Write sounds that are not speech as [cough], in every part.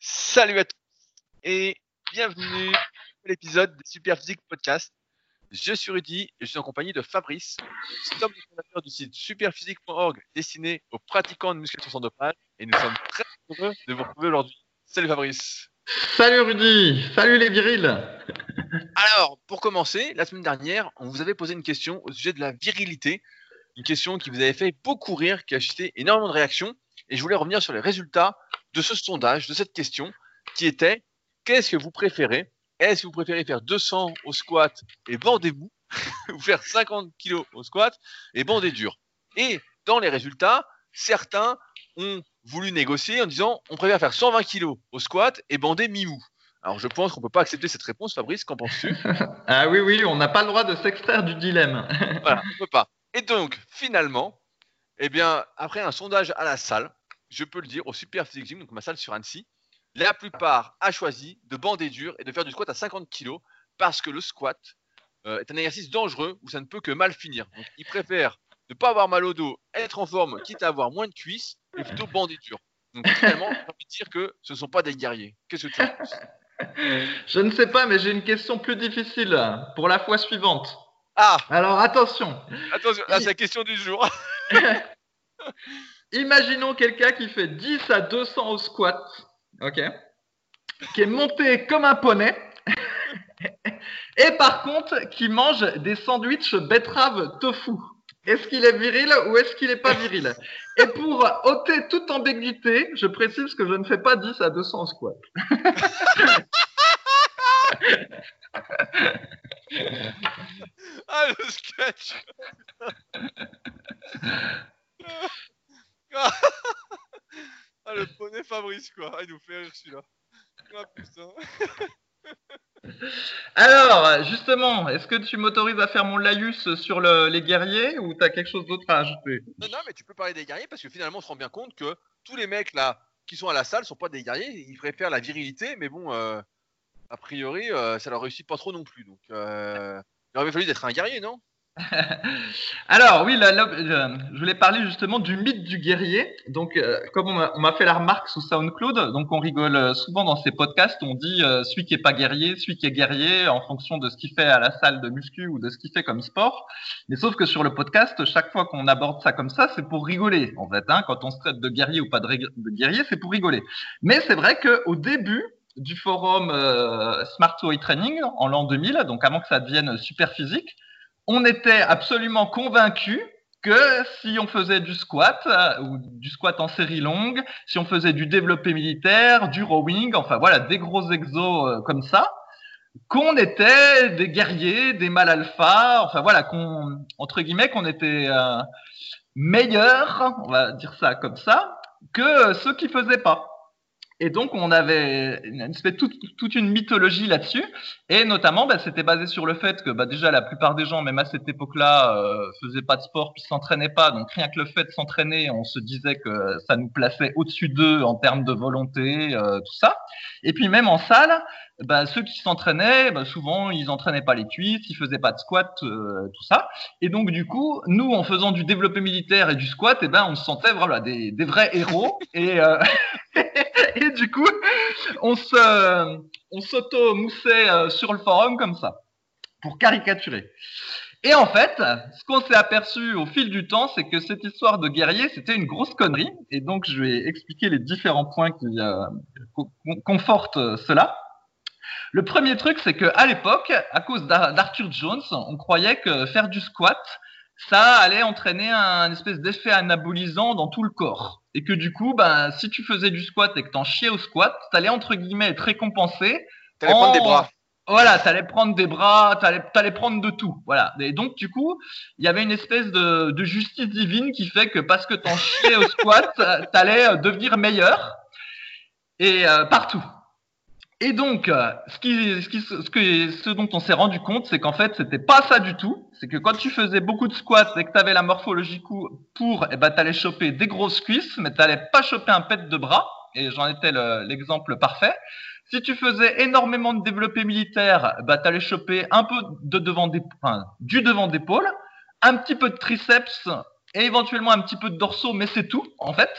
Salut à tous et bienvenue à l'épisode des Super Physique Podcast. Je suis Rudy et je suis en compagnie de Fabrice. Nous sommes les fondateurs du site superphysique.org destiné aux pratiquants de musculation sans dopage et nous sommes très heureux de vous retrouver aujourd'hui. Salut Fabrice. Salut Rudy, salut les virils. [laughs] Alors, pour commencer, la semaine dernière, on vous avait posé une question au sujet de la virilité. Une question qui vous avait fait beaucoup rire, qui a suscité énormément de réactions. Et je voulais revenir sur les résultats de ce sondage, de cette question, qui était qu'est-ce que vous préférez? Est-ce que vous préférez faire 200 au squat et bandez-vous [laughs] Ou faire 50 kg au squat et bandez dur? Et dans les résultats, certains ont voulu négocier en disant on préfère faire 120 kg au squat et bander mi-mou. Alors je pense qu'on peut pas accepter cette réponse, Fabrice, qu'en penses-tu? [laughs] Ah oui, oui, on n'a pas le droit de s'extraire du dilemme. Voilà, on peut pas. Et donc, finalement, eh bien, après un sondage à la salle, je peux le dire, au Super Physique Gym, donc ma salle sur Annecy, la plupart a choisi de bander dur et de faire du squat à 50 kg parce que le squat euh, est un exercice dangereux où ça ne peut que mal finir. Donc, ils préfèrent ne pas avoir mal au dos, être en forme, quitte à avoir moins de cuisses, et plutôt bander dur. Donc, finalement, j'ai envie de dire que ce ne sont pas des guerriers. Qu'est-ce que tu en penses? [laughs] Je ne sais pas, mais j'ai une question plus difficile pour la fois suivante. Ah Alors attention, Attention, là, c'est la question du jour. [laughs] imaginons quelqu'un qui fait 10 à 200 au squat, ok Qui est monté comme un poney. [laughs] Et par contre, qui mange des sandwichs betterave tofu. Est-ce qu'il est viril ou est-ce qu'il n'est pas viril? Et pour ôter toute ambiguïté, je précise que je ne fais pas 10 à 200 au squat. [laughs] Ah, le sketch [laughs] [laughs] Ah, le poney Fabrice, quoi. Ah, il nous fait rire, celui-là. Ah, putain. [laughs] Alors, justement, est-ce que tu m'autorises à faire mon laïus sur le- les guerriers ou tu as quelque chose d'autre à ajouter? Non, non, mais tu peux parler des guerriers parce que finalement, on se rend bien compte que tous les mecs, là, qui sont à la salle, sont pas des guerriers. Ils préfèrent la virilité, mais bon, euh, a priori, euh, ça leur réussit pas trop non plus. Donc, euh, il aurait fallu d'être un guerrier, non? [laughs] Alors oui, là, euh, je voulais parler justement du mythe du guerrier. Donc, euh, comme on m'a- fait la remarque sous SoundCloud, donc on rigole euh, souvent dans ces podcasts, on dit euh, celui qui est pas guerrier, celui qui est guerrier en fonction de ce qu'il fait à la salle de muscu ou de ce qu'il fait comme sport. Mais sauf que sur le podcast, chaque fois qu'on aborde ça comme ça, c'est pour rigoler en fait. Hein, quand on se traite de guerrier ou pas de, guerrier, c'est pour rigoler. Mais c'est vrai que au début du forum Smart Weight Training en l'an 2000, donc avant que ça devienne super physique, on était absolument convaincu que si on faisait du squat euh, ou du squat en série longue, si on faisait du développé militaire, du rowing, enfin voilà, des gros exos euh, comme ça, qu'on était des guerriers, des mâles alpha, enfin voilà, qu'on entre guillemets qu'on était euh, meilleurs, on va dire ça comme ça, que ceux qui faisaient pas. Et donc on avait une toute, toute une mythologie là-dessus. Et notamment, bah, c'était basé sur le fait que bah, déjà la plupart des gens, même à cette époque-là, euh, faisaient pas de sport puis s'entraînaient pas. Donc rien que le fait de s'entraîner, on se disait que ça nous plaçait au-dessus d'eux en termes de volonté, euh, tout ça. Et puis même en salle, bah, ceux qui s'entraînaient, bah, souvent ils entraînaient pas les cuisses, ils faisaient pas de squat, euh, tout ça. Et donc du coup, nous en faisant du développé militaire et du squat, et ben on se sentait voilà des, des vrais héros. et euh, [laughs] [laughs] et du coup, on se on s'auto-moussait euh, sur le forum comme ça, pour caricaturer. Et en fait, ce qu'on s'est aperçu au fil du temps, c'est que cette histoire de guerrier, c'était une grosse connerie. Et donc, je vais expliquer les différents points qui euh, co- confortent euh, cela. Le premier truc, c'est que à l'époque, à cause d'Ar- d'Arthur Jones, on croyait que faire du squat, ça allait entraîner un espèce d'effet anabolisant dans tout le corps. Et que du coup, ben, si tu faisais du squat et que t'en chiais au squat, t'allais entre guillemets être récompensé T'allais prendre des bras. voilà, t'allais prendre des bras, t'allais, t'allais prendre de tout. Voilà. Et donc, du coup, il y avait une espèce de, de justice divine qui fait que parce que t'en chiais au squat, [laughs] t'allais euh, devenir meilleur. Et euh, partout. Et donc, euh, ce, qui, ce, qui, ce, que, ce dont on s'est rendu compte, c'est qu'en fait, c'était pas ça du tout. C'est que quand tu faisais beaucoup de squats et que t'avais la morphologie pour, eh ben, t'allais choper des grosses cuisses, mais t'allais pas choper un pet de bras. Et j'en étais le- l'exemple parfait. Si tu faisais énormément de développé militaire, bah, tu allais choper un peu de devant des, enfin, du devant d'épaule, un petit peu de triceps et éventuellement un petit peu de dorsaux, mais c'est tout, en fait.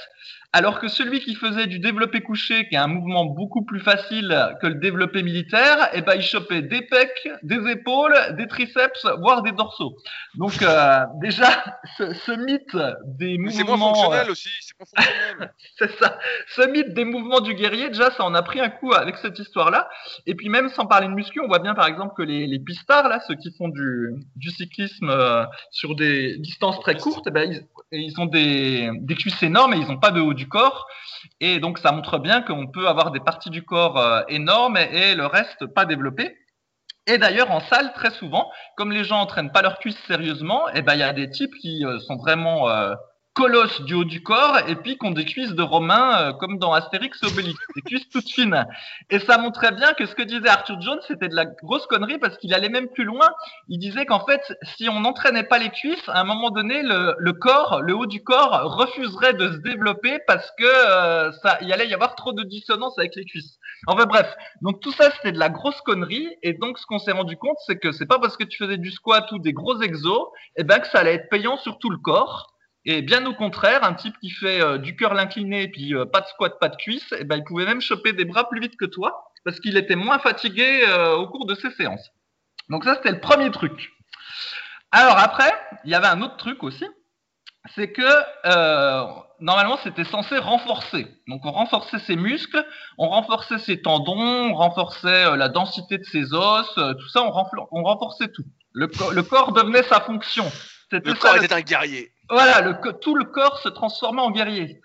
Alors que celui qui faisait du développé couché, qui est un mouvement beaucoup plus facile que le développé militaire, eh ben, il chopait des pecs, des épaules, des triceps, voire des dorsaux. Donc euh, [laughs] déjà, ce, mythe des mouvements... C'est moins fonctionnel aussi, c'est pas [laughs] fonctionnel. c'est ça. Ce mythe des mouvements du guerrier, déjà, ça en a pris un coup avec cette histoire-là. Et puis même sans parler de muscu, on voit bien par exemple que les, les pistards, là, ceux qui font du, du cyclisme euh, sur des distances très courtes, eh ben, ils, ils ont des, des cuisses énormes et ils n'ont pas de haut corps. Et donc, ça montre bien qu'on peut avoir des parties du corps euh, énormes et, le reste pas développé. Et d'ailleurs, en salle, très souvent, comme les gens entraînent pas leurs cuisses sérieusement, et eh ben, il y a des types qui euh, sont vraiment euh, colosse du haut du corps et puis qu'on des cuisses de Romains euh, comme dans Astérix Obélix, des cuisses toutes fines. Et ça montrait bien que ce que disait Arthur Jones, c'était de la grosse connerie parce qu'il allait même plus loin. Il disait qu'en fait, si on n'entraînait pas les cuisses, à un moment donné, le, le, corps, le haut du corps refuserait de se développer parce que euh, ça, il allait y avoir trop de dissonance avec les cuisses. Enfin bref, donc tout ça c'était de la grosse connerie et donc ce qu'on s'est rendu compte, c'est que c'est pas parce que tu faisais du squat ou des gros exos, et eh ben que ça allait être payant sur tout le corps. Et bien au contraire, un type qui fait euh, du cœur l'incliné et puis euh, pas de squat, pas de cuisse, eh ben, il pouvait même choper des bras plus vite que toi parce qu'il était moins fatigué euh, au cours de ses séances. Donc ça, c'était le premier truc. Alors après, il y avait un autre truc aussi, c'est que normalement, c'était censé renforcer. Donc on renforçait ses muscles, on renforçait ses tendons, on renforçait la densité de ses os, tout ça, on, renforçait tout. Le, le corps devenait sa fonction. Le corps était un guerrier. Voilà, le, tout le corps se transformait en guerrier.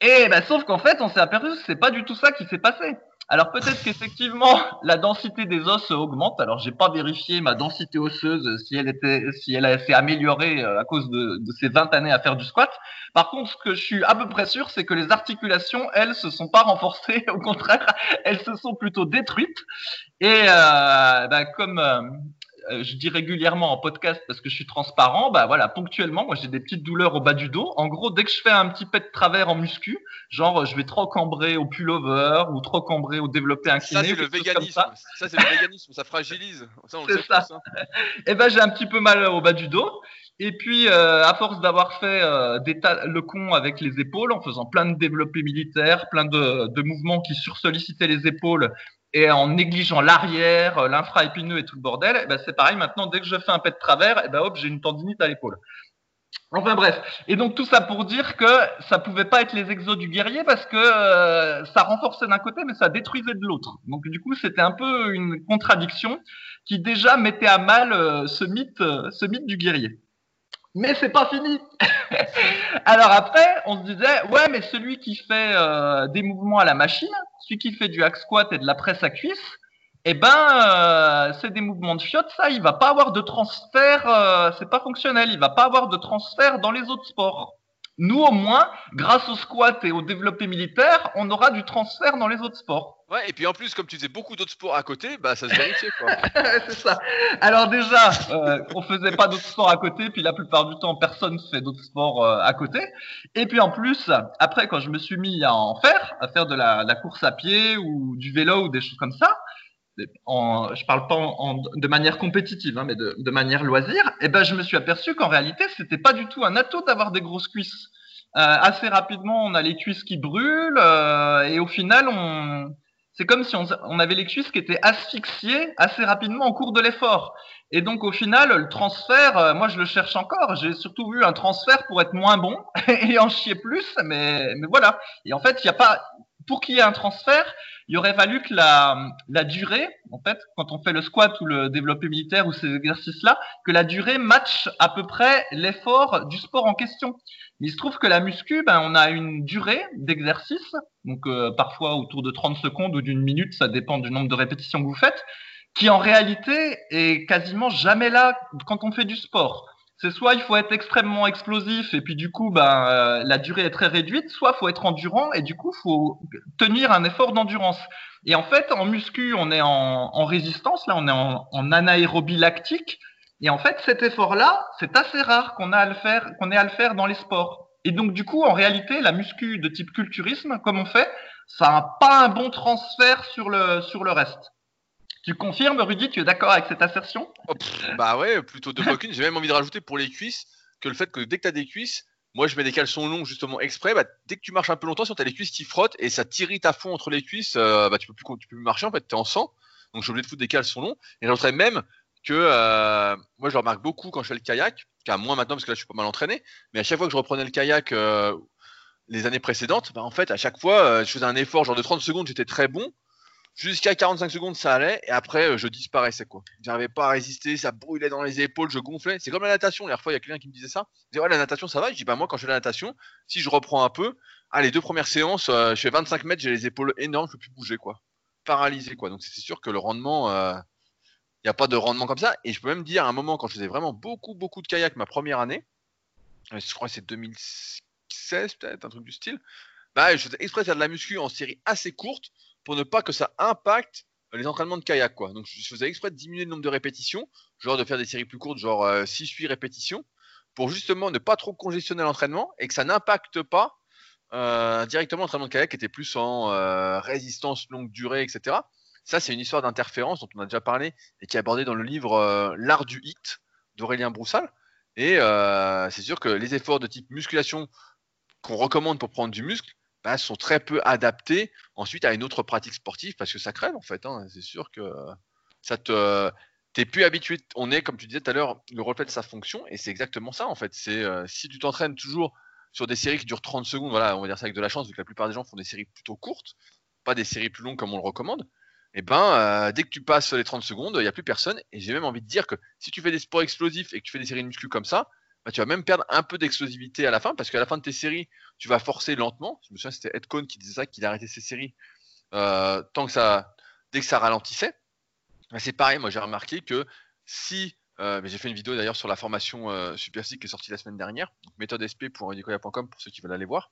Et bah, sauf qu'en fait, on s'est aperçu que c'est pas du tout ça qui s'est passé. Alors peut-être qu'effectivement [laughs] la densité des os augmente. Alors j'ai pas vérifié ma densité osseuse si elle était, si elle s'est améliorée euh, à cause de, de, ces 20 années à faire du squat. Par contre, ce que je suis à peu près sûr, c'est que les articulations, elles, se sont pas [laughs] renforcées. Au contraire, elles se sont plutôt détruites. Et euh, bah, comme euh, euh, je dis régulièrement en podcast parce que je suis transparent, bah voilà, ponctuellement, moi j'ai des petites douleurs au bas du dos. En gros, dès que je fais un petit pet de travers en muscu, genre je vais trop cambrer au pullover ou trop cambrer au développé incliné. Ça c'est le véganisme. Ça, ça c'est le véganisme, ça fragilise. C'est ça. Et [laughs] eh ben j'ai un petit peu mal au bas du dos. Et puis, euh, à force d'avoir fait euh, des le con avec les épaules, en faisant plein de développés militaires, plein de, de mouvements qui sursollicitaient les épaules et en négligeant l'arrière, euh, l'infra-épineux et tout le bordel, eh ben c'est pareil. Maintenant, dès que je fais un pet de travers, et eh ben hop, j'ai une tendinite à l'épaule. Enfin bref. Et donc tout ça pour dire que ça pouvait pas être les exos du guerrier parce que euh, ça renforçait d'un côté mais ça détruisait de l'autre. Donc du coup c'était un peu une contradiction qui déjà mettait à mal euh, ce mythe, ce mythe du guerrier. Mais c'est pas fini. [laughs] Alors après, on se disait ouais mais celui qui fait des mouvements à la machine, celui qui fait du hack squat et de la presse à cuisse, eh ben, euh, c'est des mouvements de fiotte, ça, il va pas avoir de transfert, euh, c'est pas fonctionnel, il va pas avoir de transfert dans les autres sports. Nous, au moins, grâce au squat et au développé militaire, on aura du transfert dans les autres sports. Ouais, et puis en plus, comme tu faisais beaucoup d'autres sports à côté, bah ça se vérifiait quoi. [laughs] c'est ça. Alors déjà, euh, on faisait pas d'autres sports à côté, puis la plupart du temps, personne fait d'autres sports euh, à côté. Et puis en plus, après, quand je me suis mis à en faire, à faire de la, la course à pied ou du vélo ou des choses comme ça, en, je parle pas en, de manière compétitive, hein, mais de, de, manière loisir, et eh ben je me suis aperçu qu'en réalité, c'était pas du tout un atout d'avoir des grosses cuisses. Euh, assez rapidement, on a les cuisses qui brûlent, euh, et au final, on, c'est comme si on, on, avait les cuisses qui étaient asphyxiées assez rapidement au cours de l'effort. Et donc au final, le transfert, euh, moi je le cherche encore. J'ai surtout vu un transfert pour être moins bon [laughs] et en chier plus, mais, mais voilà. Et en fait, il n'y a pas, pour qu'il y ait un transfert, il aurait fallu que la, la durée, en fait, quand on fait le squat ou le développé militaire ou ces exercices-là, que la durée matche à peu près l'effort du sport en question. Il se trouve que la muscu, ben, on a une durée d'exercice, donc euh, parfois autour de 30 secondes ou d'une minute, ça dépend du nombre de répétitions que vous faites, qui en réalité est quasiment jamais là quand on fait du sport c'est soit il faut être extrêmement explosif et puis du coup ben euh, la durée est très réduite, soit il faut être endurant et du coup faut tenir un effort d'endurance. Et en fait en muscu on est en, résistance là, on est en, en, anaérobie lactique et en fait cet effort là c'est assez rare qu'on ait à le faire dans les sports. Et donc du coup en réalité la muscu de type culturisme comme on fait ça n'a pas un bon transfert sur le reste. Tu confirmes, Rudy, tu es d'accord avec cette assertion? Oh, Bah ouais, plutôt de aucune. J'ai même envie de rajouter pour les cuisses que le fait que dès que tu as des cuisses, moi, je mets des caleçons longs justement exprès. Bah, dès que tu marches un peu longtemps, si tu as les cuisses qui frottent et ça t'irrite à fond entre les cuisses, euh, bah, tu peux tu peux plus marcher. En fait, t'es en sang. Donc, je suis obligé de foutre des caleçons longs. Et j'entrais même que euh, moi, je remarque beaucoup quand je fais le kayak, qu'à moins maintenant parce que là, je suis pas mal entraîné. Mais à chaque fois que je reprenais le kayak euh, les années précédentes, bah, en fait, à chaque fois, je faisais un effort, genre de 30 secondes, j'étais très bon. Jusqu'à 45 secondes, ça allait, et après, euh, je disparaissais, quoi. J'arrivais pas à résister, ça brûlait dans les épaules, je gonflais. C'est comme la natation, la fois, il y a quelqu'un qui me disait ça. Je disais, ouais, la natation, ça va? Je dis, bah, moi, quand je fais la natation, si je reprends un peu, ah, les deux premières séances, euh, je fais 25 mètres, j'ai les épaules énormes, je peux plus bouger, quoi. Paralysé, quoi. Donc, c'est sûr que le rendement, euh, n'y a pas de rendement comme ça. Et je peux même dire, à un moment, quand je faisais vraiment beaucoup, beaucoup de kayak ma première année, je crois que c'est 2016, peut-être, un truc du style, bah, je faisais exprès faire de la muscu en série assez courte pour ne pas que ça impacte les entraînements de kayak. Quoi. Donc je faisais exprès de diminuer le nombre de répétitions, genre de faire des séries plus courtes, genre 6-8 euh, répétitions, pour justement ne pas trop congestionner l'entraînement et que ça n'impacte pas euh, directement l'entraînement de kayak qui était plus en euh, résistance longue durée, etc. Ça, c'est une histoire d'interférence dont on a déjà parlé et qui est abordée dans le livre L'art du hit d'Aurélien Broussal. Et c'est sûr que les efforts de type musculation qu'on recommande pour prendre du muscle, bah, sont très peu adaptés ensuite à une autre pratique sportive parce que ça crève en fait. Hein. C'est sûr que ça te t'es plus habitué. On est, comme tu disais tout à l'heure, le reflet de sa fonction et c'est exactement ça en fait. C'est euh, si tu t'entraînes toujours sur des séries qui durent 30 secondes, voilà, on va dire ça avec de la chance vu que la plupart des gens font des séries plutôt courtes, pas des séries plus longues comme on le recommande. Eh ben, euh, dès que tu passes les 30 secondes, il n'y a plus personne. Et j'ai même envie de dire que si tu fais des sports explosifs et que tu fais des séries de muscu comme ça, bah, tu vas même perdre un peu d'explosivité à la fin, parce qu'à la fin de tes séries, tu vas forcer lentement. Je me souviens, c'était Ed Cohn qui disait ça, qu'il arrêtait ses séries euh, tant que ça, dès que ça ralentissait. Bah, c'est pareil, moi j'ai remarqué que si, euh, j'ai fait une vidéo d'ailleurs sur la formation euh, Super qui est sortie la semaine dernière, donc méthodesp.com pour ceux qui veulent aller voir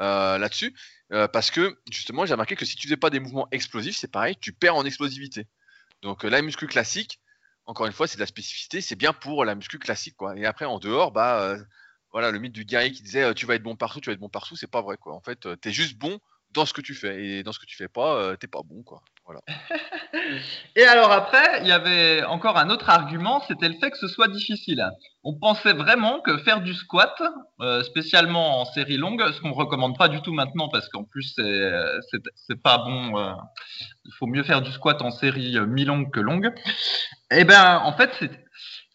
euh, là-dessus, parce que justement j'ai remarqué que si tu faisais pas des mouvements explosifs, c'est pareil, tu perds en explosivité. Donc la muscu classique, encore une fois, c'est de la spécificité, c'est bien pour la muscu classique, quoi. Et après, en dehors, bah, euh, voilà, le mythe du guerrier qui disait euh, tu vas être bon partout, tu vas être bon partout, c'est pas vrai, quoi. En fait, euh, tu es juste bon dans ce que tu fais, et dans ce que tu fais pas, t'es pas bon, quoi. Voilà. [laughs] et alors après, il y avait encore un autre argument, c'était le fait que ce soit difficile. On pensait vraiment que faire du squat, spécialement en série longue, ce qu'on recommande pas du tout maintenant parce qu'en plus c'est pas bon. il faut mieux faire du squat en série mi-longue que longue. Eh ben, en fait,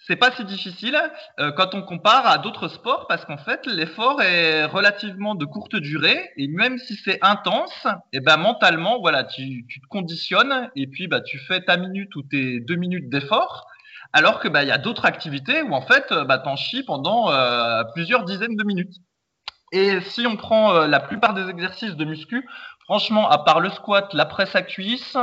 c'est pas si difficile euh, quand on compare à d'autres sports parce qu'en fait l'effort est relativement de courte durée et même si c'est intense, et eh ben mentalement voilà tu, tu, te conditionnes et puis bah tu fais ta minute ou tes deux minutes d'effort alors que bah il y a d'autres activités où en fait bah t'en chies pendant euh, plusieurs dizaines de minutes. Et si on prend euh, la plupart des exercices de muscu, franchement à part le squat, la presse à cuisse,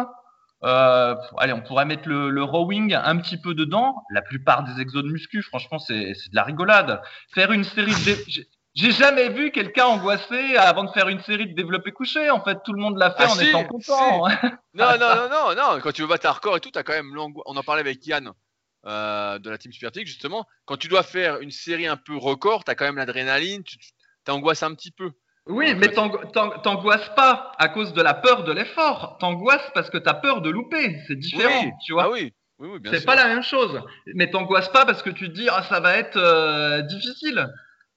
euh, allez, on pourrait mettre le, rowing un petit peu dedans. La plupart des exos de muscu, franchement, c'est de la rigolade. Faire une série de... [laughs] J'ai jamais vu quelqu'un angoissé avant de faire une série de développé couché. En fait, tout le monde l'a fait ah, en étant content. [laughs] non, non, non, non, non. Quand tu veux battre un record et tout, as quand même l'angoisse. On en parlait avec Yann euh, de la team Supertic, justement. Quand tu dois faire une série un peu record, tu as quand même l'adrénaline, tu t'angoisses un petit peu. Oui, mais t'angoisses pas à cause de la peur de l'effort. T'angoisses parce que t'as peur de louper. C'est différent, tu vois. Ah oui. Oui, oui, c'est pas la même chose. Mais t'angoisses pas parce que tu te dis ah ça va être euh, difficile.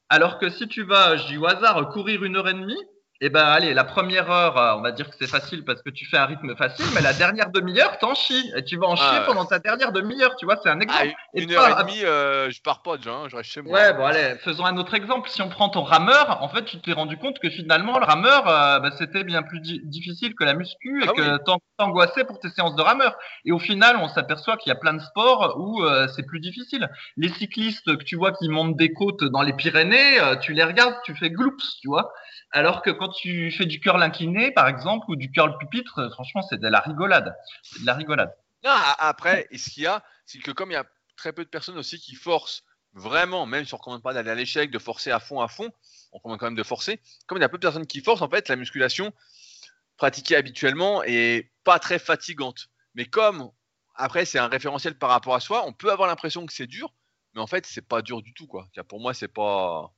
Alors que si tu vas, je dis au hasard, courir une heure et demie, eh ben allez, la première heure, euh, on va dire que c'est facile parce que tu fais un rythme facile, mais la dernière demi-heure, t'en chies. Et tu vas en chier ah, pendant ta dernière demi-heure, tu vois, c'est un exemple. Ah, une heure et demie, euh, je pars pas déjà, hein, je reste chez moi. Ouais, bon allez, faisons un autre exemple. Si on prend ton rameur, en fait, tu t'es rendu compte que finalement, le rameur, euh, bah, c'était bien plus difficile que la muscu et ah que t'angoissais pour tes séances de rameur. Et au final, on s'aperçoit qu'il y a plein de sports où c'est plus difficile. Les cyclistes que tu vois qui montent des côtes dans les Pyrénées, tu les regardes, tu fais gloops, tu vois. Alors que quand tu fais du curl incliné, par exemple, ou du curl pupitre, franchement, c'est de la rigolade. C'est de la rigolade. après, ce qu'il y a, c'est que comme il y a très peu de personnes aussi qui forcent vraiment, même si on ne recommande pas d'aller à l'échec, de forcer à fond, à fond, on recommande quand même de forcer. Comme il y a peu de personnes qui forcent, en fait, la musculation pratiquée habituellement est pas très fatigante. Mais comme après, c'est un référentiel par rapport à soi, on peut avoir l'impression que c'est dur, mais en fait, c'est pas dur du tout, quoi. Pour moi, c'est pas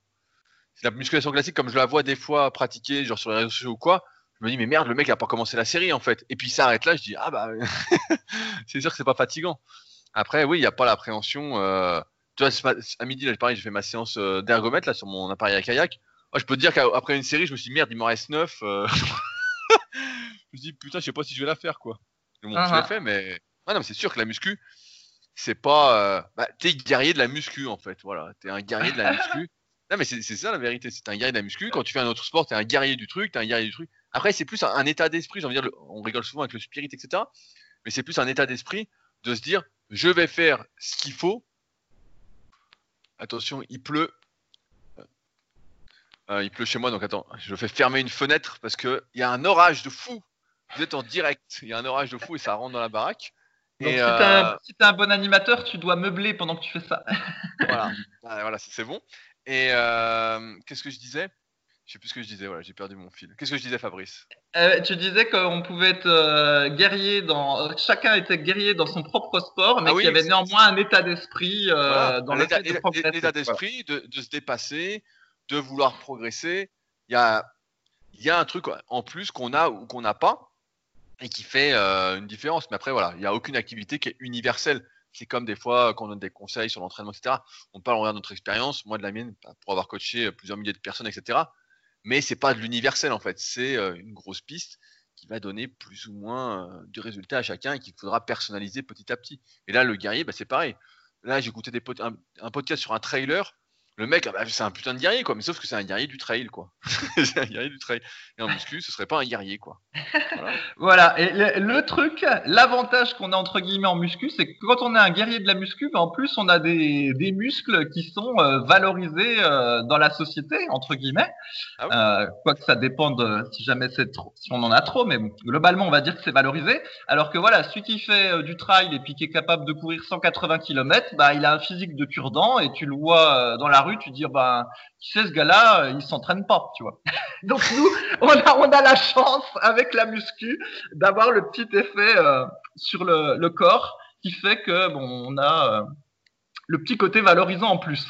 la musculation classique, comme je la vois des fois pratiquer, genre sur les réseaux sociaux ou quoi, je me dis, mais merde, le mec a pas commencé la série en fait. Et puis ça arrête là, je dis, ah bah, [laughs] c'est sûr que c'est pas fatigant. Après, oui, il n'y a pas l'appréhension euh, tu vois, à midi, là, pareil, j'ai fait ma séance euh, d'ergomètre là sur mon appareil à kayak. je peux te dire qu'après une série, je me suis dit, merde, il m'en reste 9. Euh. [laughs] je me suis dit, putain, je sais pas si je vais la faire, quoi. Bon, je l'ai fait, mais. Ah non, mais c'est sûr que la muscu, c'est pas. Euh... Bah, t'es guerrier de la muscu, en fait. Voilà, t'es un guerrier de la muscu. Non, mais c'est ça la vérité. C'est un guerrier de la muscu. Quand tu fais un autre sport, t'es un guerrier du truc, t'es un guerrier du truc. Après, c'est plus un, état d'esprit. J'ai envie de dire, on rigole souvent avec le spirit, etc. Mais c'est plus un état d'esprit de se dire, je vais faire ce qu'il faut. Attention, il pleut. Euh, il pleut chez moi, donc attends, je fais fermer une fenêtre parce qu'il y a un orage de fou. Vous êtes en direct, il y a un orage de fou et ça rentre dans la baraque. Donc, si euh, tu es, un bon animateur, tu dois meubler pendant que tu fais ça. voilà, [laughs] voilà c'est bon. Et euh, qu'est-ce que je disais? Je sais plus ce que je disais, voilà, j'ai perdu mon fil. Qu'est-ce que je disais, Fabrice? Euh, Tu disais qu'on pouvait être guerrier dans. Chacun était guerrier dans son propre sport, mais ah qu'il y avait néanmoins un état d'esprit dans l'état d'esprit de, de, se dépasser, de vouloir progresser. Il y a, y a un truc en plus qu'on a ou qu'on n'a pas et qui fait euh, une différence. Mais après, voilà, il n'y a aucune activité qui est universelle. C'est comme des fois, quand on donne des conseils sur l'entraînement, etc., on parle, en de notre expérience, moi de la mienne, bah, pour avoir coaché plusieurs milliers de personnes, etc. Mais c'est pas de l'universel, en fait. C'est euh, une grosse piste qui va donner plus ou moins euh, du résultat à chacun et qu'il faudra personnaliser petit à petit. Et là, le guerrier, bah, c'est pareil. Là, j'ai écouté un, podcast sur un trailer le mec, ah bah, c'est un putain de guerrier, quoi. Mais sauf que c'est un guerrier du trail, quoi. [laughs] c'est un guerrier du trail. Et en muscu, ce serait pas un guerrier, quoi. Voilà. [laughs] Et le, truc, l'avantage qu'on a entre guillemets en muscu, c'est que quand on est un guerrier de la muscu, bah, en plus, on a des, des muscles qui sont euh, valorisés euh, dans la société, entre guillemets. Ah euh, Quoique ça dépende si jamais c'est trop, si on en a trop, mais globalement, on va dire que c'est valorisé. Alors que voilà, celui qui fait du trail et puis qui est capable de courir 180 km, bah, il a un physique de cure-dent et tu le vois dans la tu dis, bah, tu sais, ce gars-là, euh, il s'entraîne pas, tu vois. [laughs] Donc nous, on a, on a la chance avec la muscu d'avoir le petit effet euh, sur le, le, corps qui fait que bon, on a euh, le petit côté valorisant en plus.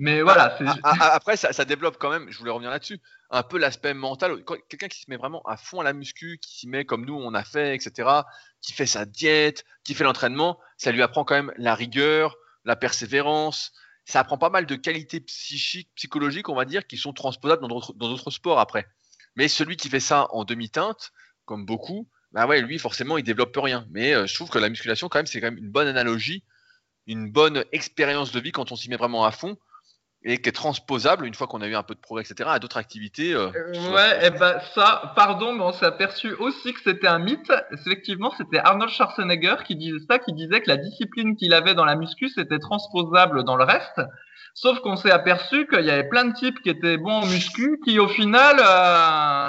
Mais voilà. Ah, ah, ah, après, ça, ça, développe quand même. Je voulais revenir là-dessus. Un peu l'aspect mental. Quelqu'un qui se met vraiment à fond à la muscu, qui s'y met comme nous, on a fait, etc. Qui fait sa diète, qui fait l'entraînement, ça lui apprend quand même la rigueur, la persévérance, ça apprend pas mal de qualités psychiques, psychologiques, on va dire, qui sont transposables dans d'autres sports après. Mais celui qui fait ça en demi-teinte, comme beaucoup, bah ouais, lui, forcément, il développe rien. Mais euh, je trouve que la musculation, quand même, c'est quand même une bonne analogie, une bonne expérience de vie quand on s'y met vraiment à fond et qui est transposable une fois qu'on a eu un peu de progrès, etc., à d'autres activités. Euh, euh, ouais, et eh ben ça, pardon, mais on s'est aperçu aussi que c'était un mythe. Effectivement, c'était Arnold Schwarzenegger qui disait ça, qui disait que la discipline qu'il avait dans la muscu, c'était transposable dans le reste. Sauf qu'on s'est aperçu qu'il y avait plein de types qui étaient bons en muscu, qui au final euh,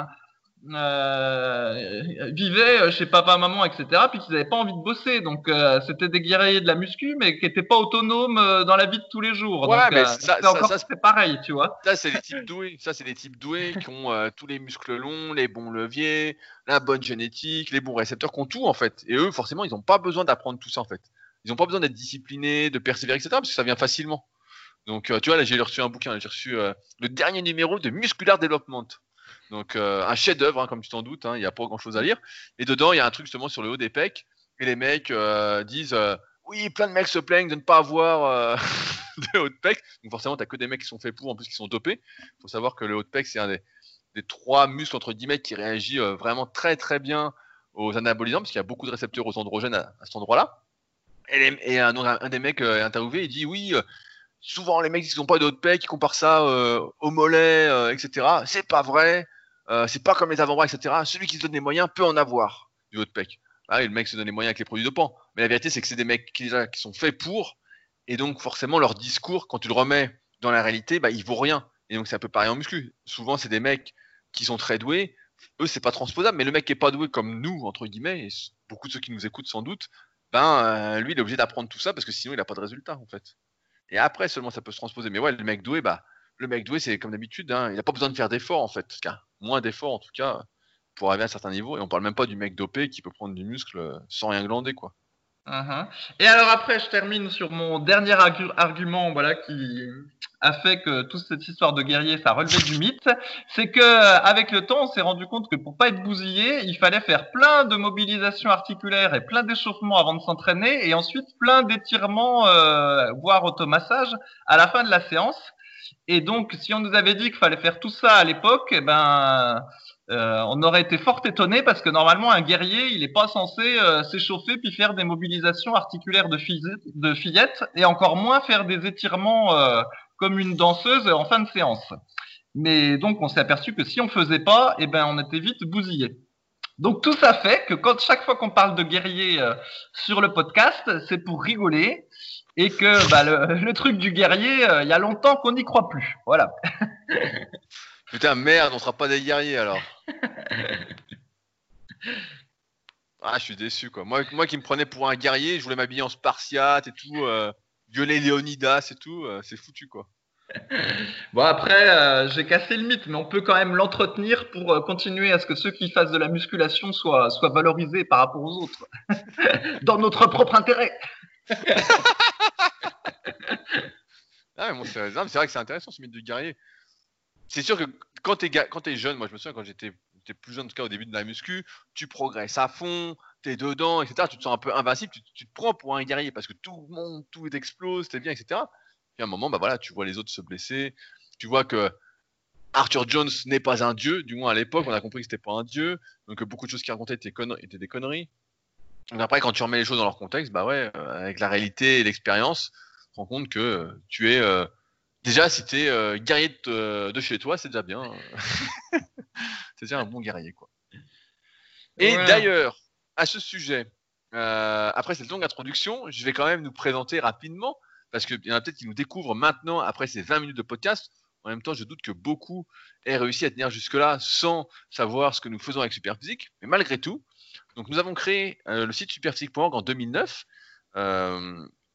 euh, vivaient euh, chez papa, maman, etc. Puis qu'ils n'avaient pas envie de bosser. Donc euh, c'était des guerriers de la muscu, mais qui n'étaient pas autonomes euh, dans la vie de tous les jours. Ouais, mais ça, ça, c'est pareil, tu vois. Ça c'est les types doués. Ça c'est les types doués qui ont tous les muscles longs, les bons leviers, la bonne génétique, les bons récepteurs, qui ont tout en fait. Et eux, forcément, ils n'ont pas besoin d'apprendre tout ça en fait. Ils n'ont pas besoin d'être disciplinés, de persévérer, etc. Parce que ça vient facilement. Donc tu vois là, j'ai reçu un bouquin, j'ai reçu le dernier numéro de Muscular Development. Donc euh, un chef-d'œuvre, hein, comme tu t'en doutes, hein, il n'y a pas grand-chose à lire. Et dedans, il y a un truc justement sur le haut des pecs. Et les mecs euh, disent euh, oui, plein de mecs se plaignent de ne pas avoir [laughs] de haut de pec. Donc forcément, tu n'as que des mecs qui sont faits pour, en plus qui sont dopés. Il faut savoir que le haut de pec, c'est un des, trois muscles entre 10 mètres qui réagit vraiment très très bien aux anabolisants, parce qu'il y a beaucoup de récepteurs aux androgènes à, cet endroit-là. Et, un, des mecs interviewé, il dit oui souvent les mecs qui n'ont pas de haut de pec, ils comparent ça au mollet, etc. C'est pas vrai. Euh, c'est pas comme les avant-bras, etc. Celui qui se donne les moyens peut en avoir du haut de pec. Ah, le mec se donne les moyens avec les produits de pan. Mais la vérité, c'est que c'est des mecs qui, sont faits pour, et donc forcément leur discours, quand tu le remets dans la réalité, bah, il vaut rien. Et donc c'est un peu pareil en muscu. Souvent, c'est des mecs qui sont très doués. Eux, c'est pas transposable, mais le mec qui est pas doué comme nous, entre guillemets, et beaucoup de ceux qui nous écoutent sans doute, ben euh, lui, il est obligé d'apprendre tout ça parce que sinon, il a pas de résultat en fait. Et après seulement ça peut se transposer. Mais ouais, le mec doué, bah le mec doué, c'est comme d'habitude, hein, il n'a pas besoin de faire d'efforts en fait, moins d'efforts en tout cas pour arriver à un certain niveau. Et on parle même pas du mec dopé qui peut prendre du muscle euh, sans rien glander quoi. Uh-huh. Et alors après, je termine sur mon dernier argument, voilà, qui a fait que toute cette histoire de guerrier, ça relevait du mythe, c'est que avec le temps, on s'est rendu compte que pour pas être bousillé, il fallait faire plein de mobilisations articulaires et plein d'échauffements avant de s'entraîner, et ensuite plein d'étirements, euh, voire automassage à la fin de la séance. Et donc, si on nous avait dit qu'il fallait faire tout ça à l'époque, eh ben, euh, on aurait été fort étonné parce que normalement, un guerrier, il n'est pas censé euh, s'échauffer puis faire des mobilisations articulaires de, fillettes et encore moins faire des étirements euh, comme une danseuse en fin de séance. Mais donc, on s'est aperçu que si on faisait pas, eh ben, on était vite bousillé. Donc tout ça fait que quand chaque fois qu'on parle de guerrier sur le podcast, c'est pour rigoler et que bah, le, [laughs] truc du guerrier, il y a longtemps qu'on n'y croit plus. Voilà. [laughs] Putain, merde, on sera pas des guerriers alors. [laughs] ah, je suis déçu quoi. Moi, moi qui me prenais pour un guerrier, je voulais m'habiller en spartiate et tout, euh, violer Léonidas et tout, euh, c'est foutu quoi. Bon après, euh, j'ai cassé le mythe, mais on peut quand même l'entretenir pour euh, continuer à ce que ceux qui fassent de la musculation soient, soient valorisés par rapport aux autres, dans notre propre intérêt. Ah, mais c'est vrai que c'est intéressant ce mythe du guerrier c'est sûr que quand tu es, jeune, moi je me souviens quand j'étais plus jeune, en tout cas au début de la muscu, tu progresses à fond, tu es dedans, etc. Tu te sens un peu invincible, tu, te prends pour un guerrier parce que tout le monde, tout explose, t'es bien, etc. Puis à un moment, bah voilà, tu vois les autres se blesser, tu vois que Arthur Jones n'est pas un dieu, du moins à l'époque, on a compris que c'était pas un dieu, donc beaucoup de choses qu'il racontait étaient, des conneries. Donc après, quand tu remets les choses dans leur contexte, bah ouais, euh, avec la réalité et l'expérience, tu te rends compte que tu es euh, Déjà, si t'es euh, guerrier euh, de, chez toi, c'est déjà bien. [laughs] c'est déjà un bon guerrier, quoi. Et d'ailleurs, à ce sujet, euh, après cette longue introduction, je vais quand même nous présenter rapidement, parce qu'il y en a peut-être qui nous découvrent maintenant, après ces 20 minutes de podcast. En même temps, je doute que beaucoup aient réussi à tenir jusque-là sans savoir ce que nous faisons avec Superphysique. Mais malgré tout, donc nous avons créé le site superphysique.org en 2009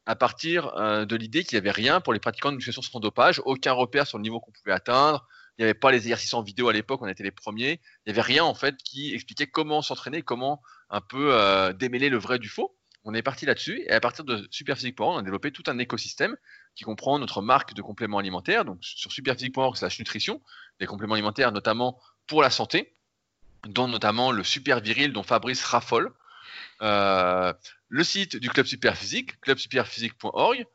à partir euh, de l'idée qu'il n'y avait rien pour les pratiquants de musculation sans dopage, aucun repère sur le niveau qu'on pouvait atteindre. Il n'y avait pas les exercices en vidéo à l'époque, on était les premiers. Il n'y avait rien en fait qui expliquait comment s'entraîner, comment un peu euh, démêler le vrai du faux. On est parti là-dessus et à partir de Superphysique.org, on a développé tout un écosystème qui comprend notre marque de compléments alimentaires. Donc sur Superphysique.org slash nutrition, des compléments alimentaires notamment pour la santé, dont notamment le super viril dont Fabrice raffole. Euh, le site du club superphysique, clubsuperphysique.org,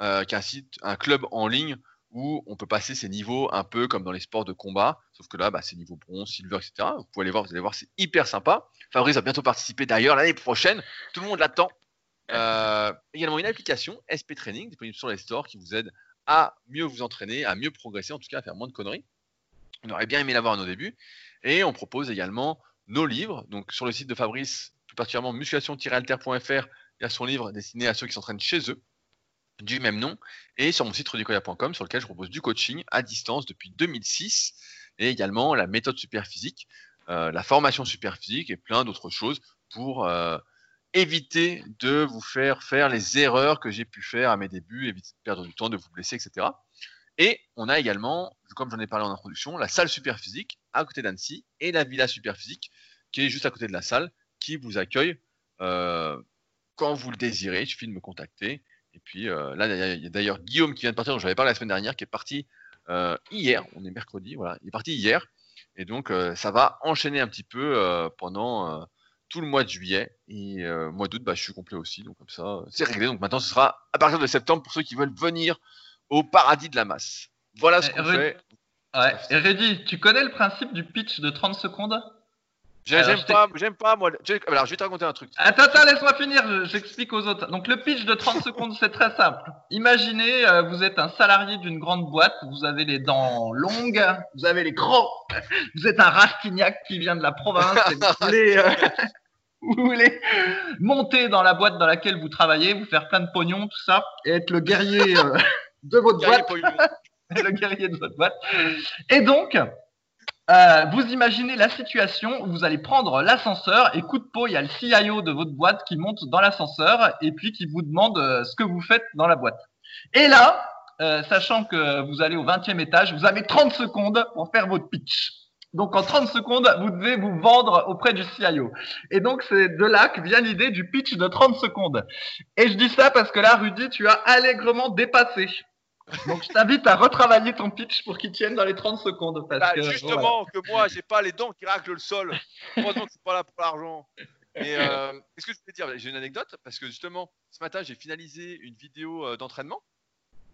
euh, qui est un site, un club en ligne où on peut passer ses niveaux un peu comme dans les sports de combat, sauf que là, bah, c'est niveau bronze, silver, etc. Vous pouvez aller voir, vous allez voir, c'est hyper sympa. Fabrice va bientôt participer d'ailleurs l'année prochaine, tout le monde l'attend. Euh, également une application SP Training disponible sur les stores qui vous aide à mieux vous entraîner, à mieux progresser, en tout cas à faire moins de conneries. On aurait bien aimé l'avoir à nos débuts. Et on propose également nos livres. Donc sur le site de Fabrice, particulièrement musculation-alter.fr. Il y a son livre destiné à ceux qui s'entraînent chez eux, du même nom, et sur mon site rudicoya.com sur lequel je propose du coaching à distance depuis 2006, et également la méthode superphysique, euh, la formation superphysique et plein d'autres choses pour euh, éviter de vous faire faire les erreurs que j'ai pu faire à mes débuts, éviter de perdre du temps, de vous blesser, etc. Et on a également, comme j'en ai parlé en introduction, la salle superphysique à côté d'Annecy et la villa superphysique qui est juste à côté de la salle qui vous accueille euh, quand vous le désirez. Il suffit de me contacter. Et puis euh, là, il y a d'ailleurs Guillaume qui vient de partir, dont j'avais parlé la semaine dernière, qui est parti euh, hier. On est mercredi, voilà. Il est parti hier. Et donc, ça va enchaîner un petit peu pendant tout le mois de juillet. Et mois d'août, bah, je suis complet aussi. Donc, comme ça, c'est réglé. Donc, maintenant, ce sera à partir de septembre pour ceux qui veulent venir au paradis de la masse. Voilà ce qu'on fait. Ouais. Et Reddy, tu connais le principe du pitch de 30 secondes? J'aime pas, j'aime pas, moi. Alors, je vais te raconter un truc. Attends, attends, laisse-moi finir, j'explique aux autres. Donc, le pitch de 30 [laughs] secondes, c'est très simple. Imaginez, euh, vous êtes un salarié d'une grande boîte, vous avez les dents longues, vous avez les gros, [laughs] vous êtes un Rastignac qui vient de la province, et vous [laughs] voulez, euh, vous voulez monter dans la boîte dans laquelle vous travaillez, vous faire plein de pognon, tout ça, et être le guerrier euh, de votre boîte. [laughs] le guerrier de votre boîte. Et donc, euh, vous imaginez la situation où vous allez prendre l'ascenseur et coup de peau, il y a le CIO de votre boîte qui monte dans l'ascenseur et puis qui vous demande euh, ce que vous faites dans la boîte. Et là, euh, sachant que vous allez au 20e étage, vous avez 30 secondes pour faire votre pitch. Donc en 30 secondes, vous devez vous vendre auprès du CIO. Et donc c'est de là que vient l'idée du pitch de 30 secondes. Et je dis ça parce que là, Rudy, tu as allègrement dépassé Donc je t'invite à retravailler ton pitch pour qu'il tienne dans les 30 secondes. Bah, justement, que moi, j'ai pas les dents qui raclent le sol. Heureusement que je suis pas là pour l'argent. Et euh, qu'est-ce que je peux dire J'ai une anecdote? Parce que justement, ce matin, j'ai finalisé une vidéo euh, d'entraînement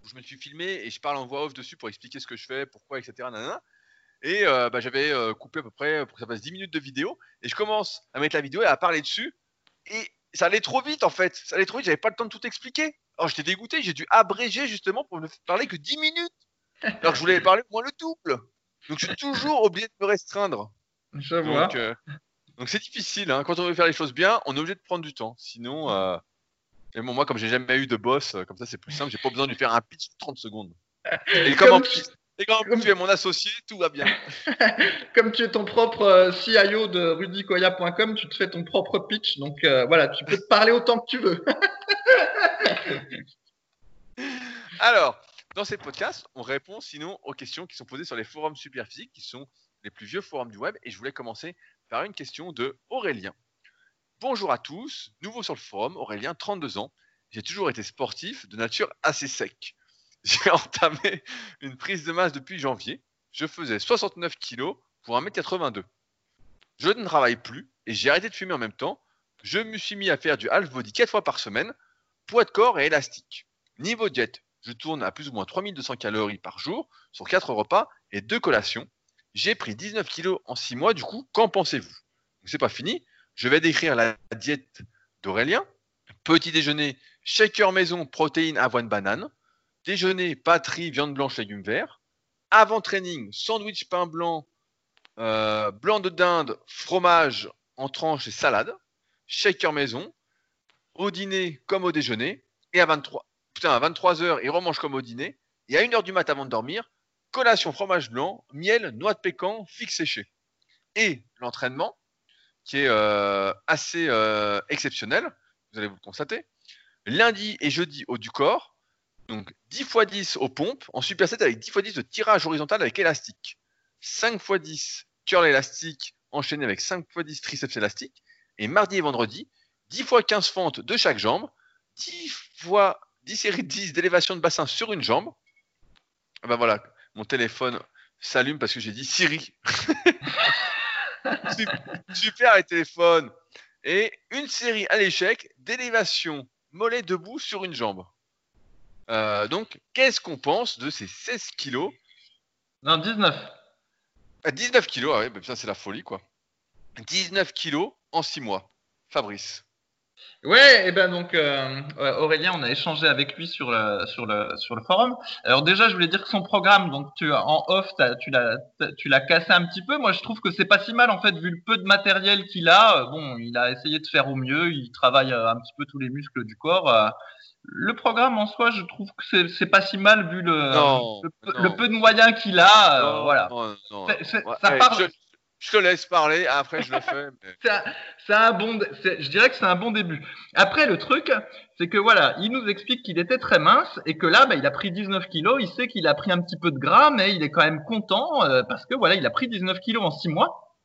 où je me suis filmé et je parle en voix off dessus pour expliquer ce que je fais, pourquoi, etc. Et euh, bah, j'avais coupé à peu près pour que ça fasse 10 minutes de vidéo. Et je commence à mettre la vidéo et à parler dessus. Et ça allait trop vite en fait. Ça allait trop vite, j'avais pas le temps de tout expliquer. Alors j'étais dégoûté, j'ai dû abréger justement pour ne parler que 10 minutes. Alors que je voulais parler au moins le double. Donc je suis toujours [laughs] obligé de me restreindre. Je vois. Donc c'est difficile. Hein. Quand on veut faire les choses bien, on est obligé de prendre du temps. Sinon, euh... bon, moi, comme j'ai jamais eu de boss, euh, comme ça, c'est plus simple. J'ai pas besoin de lui faire un pitch de 30 secondes. Et comme, comme... tu es mon associé, tout va bien. [laughs] comme tu es ton propre euh, CIO de rudykoya.com, tu te fais ton propre pitch. Donc euh, voilà, tu peux te parler autant que tu veux. [laughs] Alors, dans ces podcasts, on répond sinon aux questions qui sont posées sur les forums superphysiques, qui sont les plus vieux forums du web. Et je voulais commencer par une question de Aurélien. Bonjour à tous, nouveau sur le forum, Aurélien, 32 ans. J'ai toujours été sportif, de nature assez sec. J'ai [laughs] entamé une prise de masse depuis janvier. Je faisais 69 kg pour 1m82. Je ne travaille plus et j'ai arrêté de fumer en même temps. Je me suis mis à faire du half body 4 fois par semaine, poids de corps et élastique. Niveau diète, je tourne à plus ou moins 3200 calories par jour sur 4 repas et 2 collations. J'ai pris 19 kilos en 6 mois, du coup, qu'en pensez-vous? C'est pas fini. Je vais décrire la diète d'Aurélien. Petit déjeuner, shaker maison, protéines, avoine, banane. Déjeuner, pâterie, viande blanche, légumes verts. Avant training, sandwich, pain blanc, euh, blanc de dinde, fromage en tranches et salade. Shaker maison. Au dîner comme au déjeuner. Et à 23, putain, à 23 heures, il remange comme au dîner. Et à 1 heure du mat avant de dormir, collation fromage blanc, miel, noix de pécan, figue séché. Et l'entraînement, qui est euh, assez euh, exceptionnel, vous allez vous le constater. Lundi et jeudi au du corps, donc 10 x 10 aux pompes, en superset avec 10 x 10 de tirage horizontal avec élastique. 5 x 10 curl élastique enchaîné avec 5 x 10 triceps élastique. Et mardi et vendredi, 10 x 15 fentes de chaque jambe, 10 fois 10 séries de 10 d'élévation de bassin sur une jambe. Ben voilà, mon téléphone s'allume parce que j'ai dit Siri. [laughs] Super les téléphones. Et une série à l'échec d'élévation mollet debout sur une jambe. Euh, donc, qu'est-ce qu'on pense de ces 16 kilos Non, 19. 19 ah, kilos, ah ouais, bah, ça c'est la folie quoi. 19 kilos en 6 mois. Fabrice. Ouais, et ben donc euh, Aurélien, on a échangé avec lui sur le, sur le sur le forum. Alors déjà, je voulais dire que son programme, donc tu en off, tu l'as tu l'as cassé un petit peu. Moi, je trouve que c'est pas si mal en fait vu le peu de matériel qu'il a. Euh, bon, il a essayé de faire au mieux. Il travaille un petit peu tous les muscles du corps. Le programme en soi, je trouve que c'est pas si mal vu le, le, peu de moyens qu'il a. voilà. ça part, je te laisse parler, après je le fais. [laughs] C'est un, bon, je dirais que c'est un bon début. Après, le truc, c'est que voilà, il nous explique qu'il était très mince et que là, bah, il a pris 19 kilos. Il sait qu'il a pris un petit peu de gras, mais il est quand même content euh, parce que voilà, il a pris 19 kilos en 6 mois.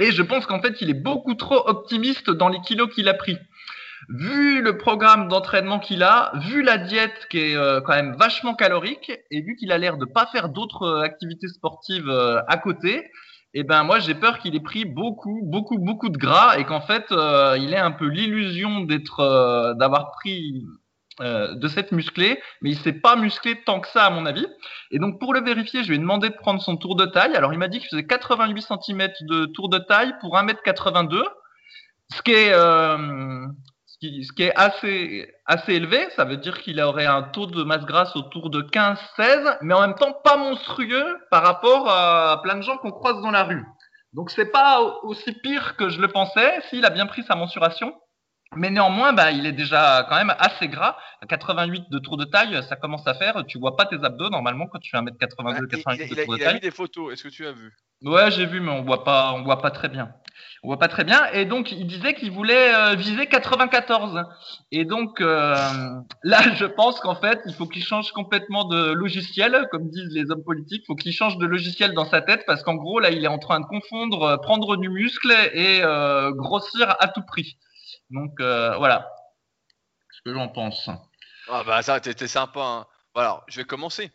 Et je pense qu'en fait, il est beaucoup trop optimiste dans les kilos qu'il a pris. Vu le programme d'entraînement qu'il a, vu la diète qui est euh, quand même vachement calorique, et vu qu'il a l'air de pas faire d'autres euh, activités sportives à côté, eh ben moi j'ai peur qu'il ait pris beaucoup, beaucoup, beaucoup de gras et qu'en fait euh, il ait un peu l'illusion d'être, euh, d'avoir pris euh, de cette musclé, mais il s'est pas musclé tant que ça à mon avis. Et donc pour le vérifier, je lui ai demandé de prendre son tour de taille. Alors il m'a dit qu'il faisait 88 cm de tour de taille pour 1m82, ce qui est ce qui est assez, assez élevé. Ça veut dire qu'il aurait un taux de masse grasse autour de 15-16, mais en même temps pas monstrueux par rapport à plein de gens qu'on croise dans la rue. Donc c'est pas aussi pire que je le pensais, s'il a bien pris sa mensuration. Mais néanmoins, bah, il est déjà quand même assez gras. 88 de tour de taille, ça commence à faire. Tu vois pas tes abdos normalement quand tu fais 1m82, 88 de tour de taille. Il a mis des photos. Est-ce que tu as vu? Ouais, j'ai vu, mais on voit pas, on voit pas très bien. On voit pas très bien. Et donc, il disait qu'il voulait euh, viser 94. Et donc, euh, là, [laughs] je pense qu'en fait, il faut qu'il change complètement de logiciel, comme disent les hommes politiques. Il faut qu'il change de logiciel dans sa tête parce qu'en gros, là, il est en train de confondre euh, prendre du muscle et grossir à tout prix. Donc, voilà. Ce que j'en pense. Ah bah ça, t'étais sympa. Hein. Alors, je vais commencer.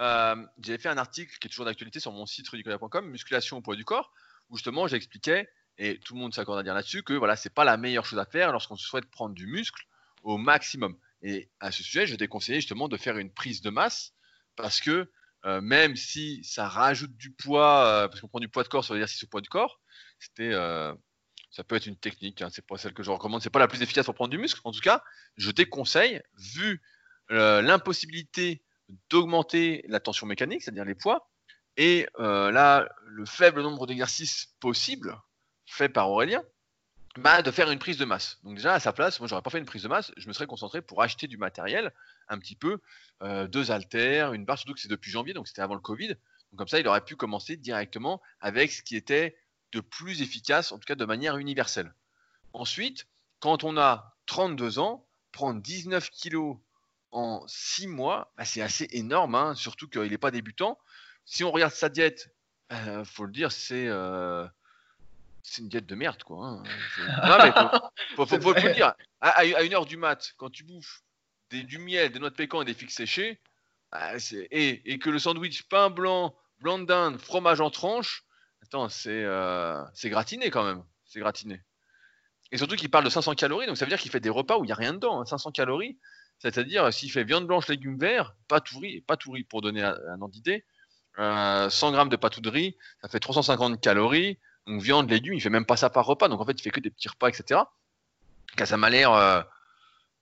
Euh, J'avais fait un article qui est toujours d'actualité sur mon site rudicola.com, musculation au poids du corps, où justement j'expliquais, et tout le monde s'accorde à dire là-dessus, que voilà, c'est pas la meilleure chose à faire lorsqu'on souhaite prendre du muscle au maximum. Et à ce sujet, je déconseillais justement de faire une prise de masse, parce que euh, même si ça rajoute du poids, euh, parce qu'on prend du poids de corps sur l'exercice au poids du corps, c'était, euh, ça peut être une technique, hein, c'est pas celle que je recommande, c'est pas la plus efficace pour prendre du muscle. En tout cas, je déconseille, vu l'impossibilité d'augmenter la tension mécanique, c'est-à-dire les poids, et là, le faible nombre d'exercices possibles faits par Aurélien, bah, de faire une prise de masse. Donc déjà à sa place, moi j'aurais pas fait une prise de masse, je me serais concentré pour acheter du matériel un petit peu, euh, deux haltères, une barre, surtout que c'est depuis janvier, donc c'était avant le Covid. Donc comme ça, il aurait pu commencer directement avec ce qui était de plus efficace, en tout cas de manière universelle. Ensuite, quand on a 32 ans, prendre 19 kilos en 6 mois, bah, c'est assez énorme, hein, surtout qu'il n'est pas débutant. Si on regarde sa diète, euh, faut le dire, c'est euh, c'est une diète de merde, quoi. Hein. [laughs] Non, mais faut, faut, faut, le dire. À, une heure du mat, quand tu bouffes des, du miel, des noix de pécan et des figues séchées, bah, et, et, que le sandwich pain blanc, blanc de dinde, fromage en tranche, attends, c'est euh, gratiné quand même. C'est gratiné. Et surtout qu'il parle de 500 calories, donc ça veut dire qu'il fait des repas où il n'y a rien dedans. 500 hein. calories, c'est-à-dire s'il fait viande blanche, légumes verts, pas tout riz, pas tout riz pour donner un, un ordre d'idée, euh, 100 grammes de pâte de riz, ça fait 350 calories. Donc viande, légumes, il fait même pas ça par repas. Donc en fait, il fait que des petits repas, etc. ça m'a l'air euh,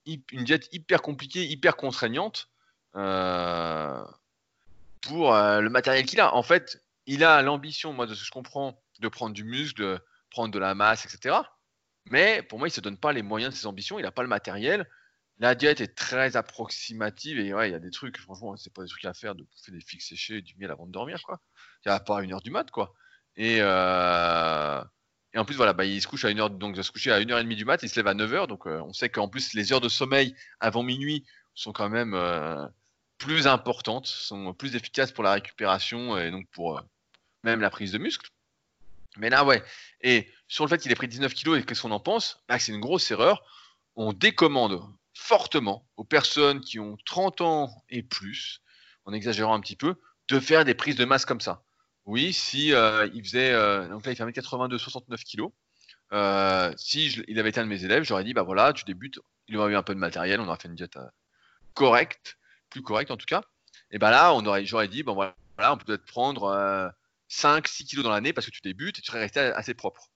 une diète hyper compliquée, hyper contraignante euh, pour euh, le matériel qu'il a. En fait, il a l'ambition, moi, de ce que je comprends, de prendre du muscle, de prendre de la masse, etc. Mais pour moi, il se donne pas les moyens de ses ambitions. Il n'a pas le matériel. La diète est très approximative et ouais, il y a des trucs, franchement, c'est pas des trucs à faire de bouffer des figues séchées et du miel avant de dormir, quoi. A pas une heure du mat, quoi. Et, euh, et en plus, voilà, bah, il se couche à une heure, donc il se coucher à 1h30 du mat, il se lève à 9h. Donc euh, on sait qu'en plus, les heures de sommeil avant minuit sont quand même euh, plus importantes, sont plus efficaces pour la récupération et donc pour même la prise de muscle. Mais là, ouais. Et sur le fait qu'il ait pris 19 kilos et qu'est-ce qu'on en pense? Bah, C'est une grosse erreur. On décommande fortement aux personnes qui ont 30 ans et plus, en exagérant un petit peu, de faire des prises de masse comme ça. Oui, si euh, il faisait, euh, donc là il fait 1m82, 69 kg. Euh, si il avait été un de mes élèves, j'aurais dit bah voilà, tu débutes, il aurait eu un peu de matériel, on aurait fait une diète correcte, plus correcte en tout cas. Et bah là, on aurait, j'aurais dit bon voilà, on peut peut-être prendre 5-6 kg dans l'année parce que tu débutes et tu serais resté assez propre.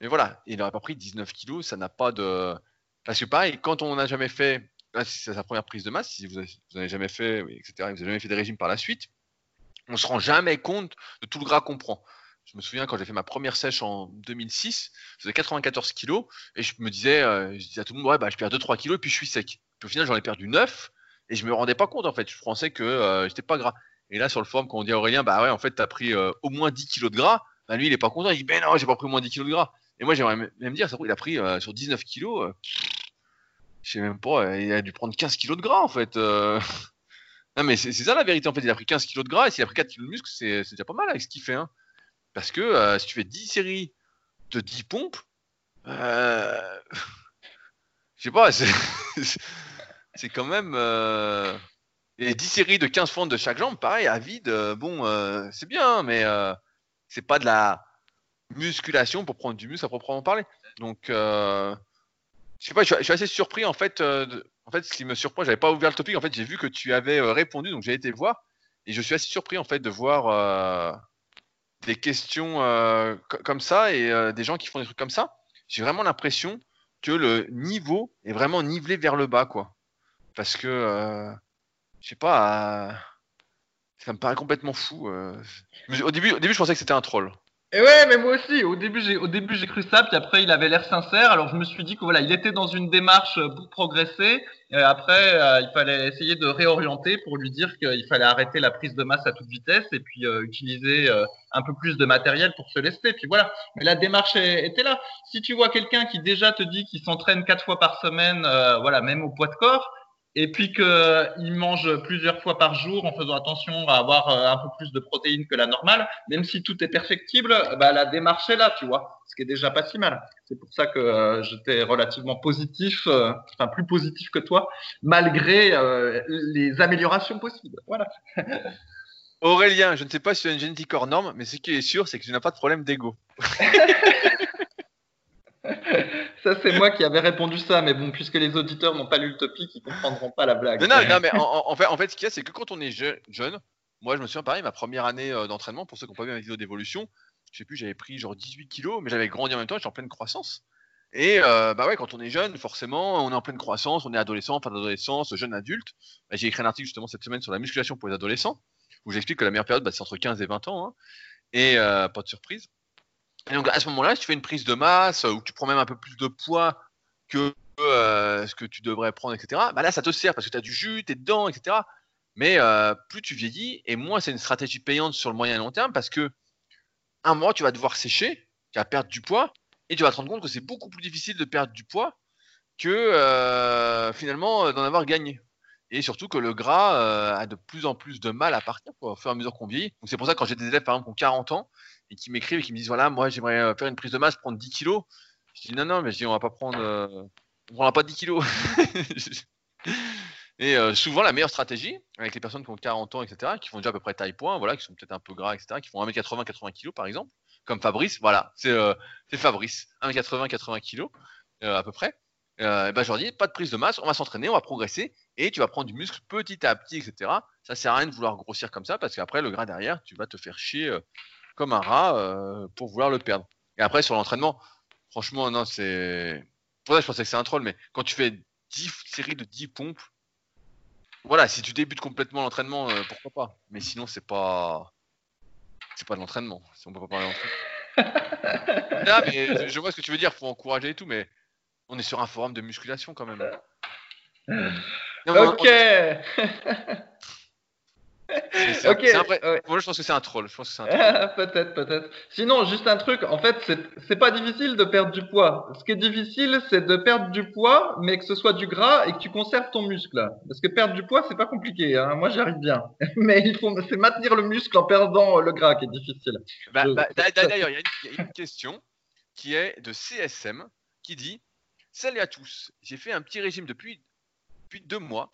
Mais voilà, il n'aurait pas pris 19 kg, ça n'a pas de. Parce que pareil, quand on n'a jamais fait, c'est sa première prise de masse, si vous n'avez jamais fait, etc., vous n'avez jamais fait des régimes par la suite, on se rend jamais compte de tout le gras qu'on prend. Je me souviens quand j'ai fait ma première sèche en 2006, je faisais 94 kilos et je me disais, euh, je disais à tout le monde, ouais, bah, je perds 2-3 kilos et puis je suis sec. Puis au final, j'en ai perdu 9 et je me rendais pas compte en fait. Je pensais que euh, j'étais pas gras. Et là, sur le forum, quand on dit à Aurélien, bah ouais, en fait, tu as pris euh, au moins 10 kilos de gras, bah lui, il est pas content. Il dit, ben non, j'ai pas pris au moins 10 kilos de gras. Et moi, j'aimerais même dire, ça il a pris sur 19 kilos, je sais même pas, il a dû prendre 15 kilos de gras en fait. Non, mais c'est ça la vérité en fait. Il a pris 15 kg de gras et s'il a pris 4 kg de muscle, c'est déjà pas mal avec ce qu'il fait. Hein. Parce que euh, si tu fais 10 séries de 10 pompes, euh... [laughs] je sais pas, [laughs] c'est quand même. Euh... Et 10 séries de 15 fentes de chaque jambe, pareil, à vide, euh, bon, c'est bien, mais c'est pas de la musculation pour prendre du muscle à proprement parler. Donc, je sais pas, je suis, assez surpris en fait. De en fait, ce qui me surprend, j'avais pas ouvert le topic. En fait, j'ai vu que tu avais euh, répondu, donc j'ai été voir. Et je suis assez surpris en fait de voir euh, des questions euh, comme ça et des gens qui font des trucs comme ça. J'ai vraiment l'impression que le niveau est vraiment nivelé vers le bas, quoi. Parce que, je sais pas, ça me paraît complètement fou. Au début, au début, je pensais que c'était un troll. Et ouais, mais moi aussi. Au début, j'ai au début j'ai cru ça, puis après il avait l'air sincère. Alors je me suis dit que voilà, il était dans une démarche euh, pour progresser. Et après, euh, il fallait essayer de réorienter pour lui dire qu'il fallait arrêter la prise de masse à toute vitesse et puis euh, utiliser un peu plus de matériel pour se lester. Puis voilà. Mais la démarche était là. Si tu vois quelqu'un qui déjà te dit qu'il s'entraîne quatre fois par semaine, voilà, même au poids de corps, et puis qu'il mange plusieurs fois par jour en faisant attention à avoir euh, un peu plus de protéines que la normale, même si tout est perfectible, bah, la démarche est là, tu vois, ce qui est déjà pas si mal. C'est pour ça que euh, j'étais relativement positif, euh, enfin plus positif que toi, malgré les améliorations possibles. Voilà. Aurélien, je ne sais pas si tu as une génétique hors norme, mais ce qui est sûr, c'est que tu n'as pas de problème d'ego. [laughs] ça, c'est moi qui avais répondu ça, mais bon, puisque les auditeurs n'ont pas lu le topic, ils comprendront pas la blague. Non, non, mais en, fait, en fait, ce qu'il y a, c'est que quand on est jeune, moi, je me souviens pareil, ma première année euh, d'entraînement, pour ceux qui n'ont pas vu ma vidéo d'évolution, je sais plus, j'avais pris genre 18 kilos, mais j'avais grandi en même temps, j'étais en pleine croissance. Et euh, bah ouais, quand on est jeune, forcément, on est en pleine croissance, on est adolescent, fin d'adolescence, jeune adulte. Bah, j'ai écrit un article justement cette semaine sur la musculation pour les adolescents, où j'explique que la meilleure période, bah, c'est entre 15 et 20 ans. Hein. et euh, pas de surprise. Et donc à ce moment-là, si tu fais une prise de masse, ou tu prends même un peu plus de poids que euh, ce que tu devrais prendre, etc., bah là, ça te sert parce que tu as du jus, tu es dedans, etc. Mais euh, plus tu vieillis, et moins c'est une stratégie payante sur le moyen et long terme parce que un mois, tu vas devoir sécher, tu vas perdre du poids, et tu vas te rendre compte que c'est beaucoup plus difficile de perdre du poids que euh, finalement d'en avoir gagné. Et surtout que le gras a de plus en plus de mal à partir au fur et à mesure qu'on vieillit. Donc c'est pour ça que quand j'ai des élèves par exemple qui ont 40 ans et qui m'écrivent et qui me disent voilà, moi j'aimerais faire une prise de masse, prendre 10 kilos, je dis non, non, mais je dis on va pas prendre. Euh, on prendra pas 10 kilos. [laughs] et euh, souvent, la meilleure stratégie, avec les personnes qui ont 40 ans, etc., qui font déjà à peu près taille point, voilà, qui sont peut-être un peu gras, etc., qui font 1m80, 80 kilos par exemple, comme Fabrice, voilà, c'est euh, Fabrice, 1m80, 80 kilos à peu près. Ben, je leur dis pas de prise de masse, on va s'entraîner, on va progresser, et tu vas prendre du muscle petit à petit, etc. Ça sert à rien de vouloir grossir comme ça, parce qu'après, le gras derrière, tu vas te faire chier comme un rat pour vouloir le perdre. Et après, sur l'entraînement, Franchement, non, c'est. Pour ça, je pensais que c'est un troll, mais quand tu fais 10 séries de 10 pompes, voilà, si tu débutes complètement l'entraînement, euh, pourquoi pas? Mais sinon, c'est pas. C'est pas de l'entraînement. Si on peut pas parler d'entraînement. [laughs] non, mais je vois ce que tu veux dire, faut encourager et tout, mais on est sur un forum de musculation quand même. ok. ok. Moi, je pense que c'est un troll. Je pense que c'est un peut-être, peut-être. Sinon, juste un truc. En fait, c'est pas difficile de perdre du poids. Ce qui est difficile, c'est de perdre du poids, mais que ce soit du gras et que tu conserves ton muscle. Parce que perdre du poids, c'est pas compliqué. Hein. Moi, j'y arrive bien. [laughs] mais il faut, c'est maintenir le muscle en perdant le gras qui est difficile. Bah, bah, d'ailleurs, il y, a une question qui est de CSM qui dit Salut à tous. J'ai fait un petit régime depuis depuis deux mois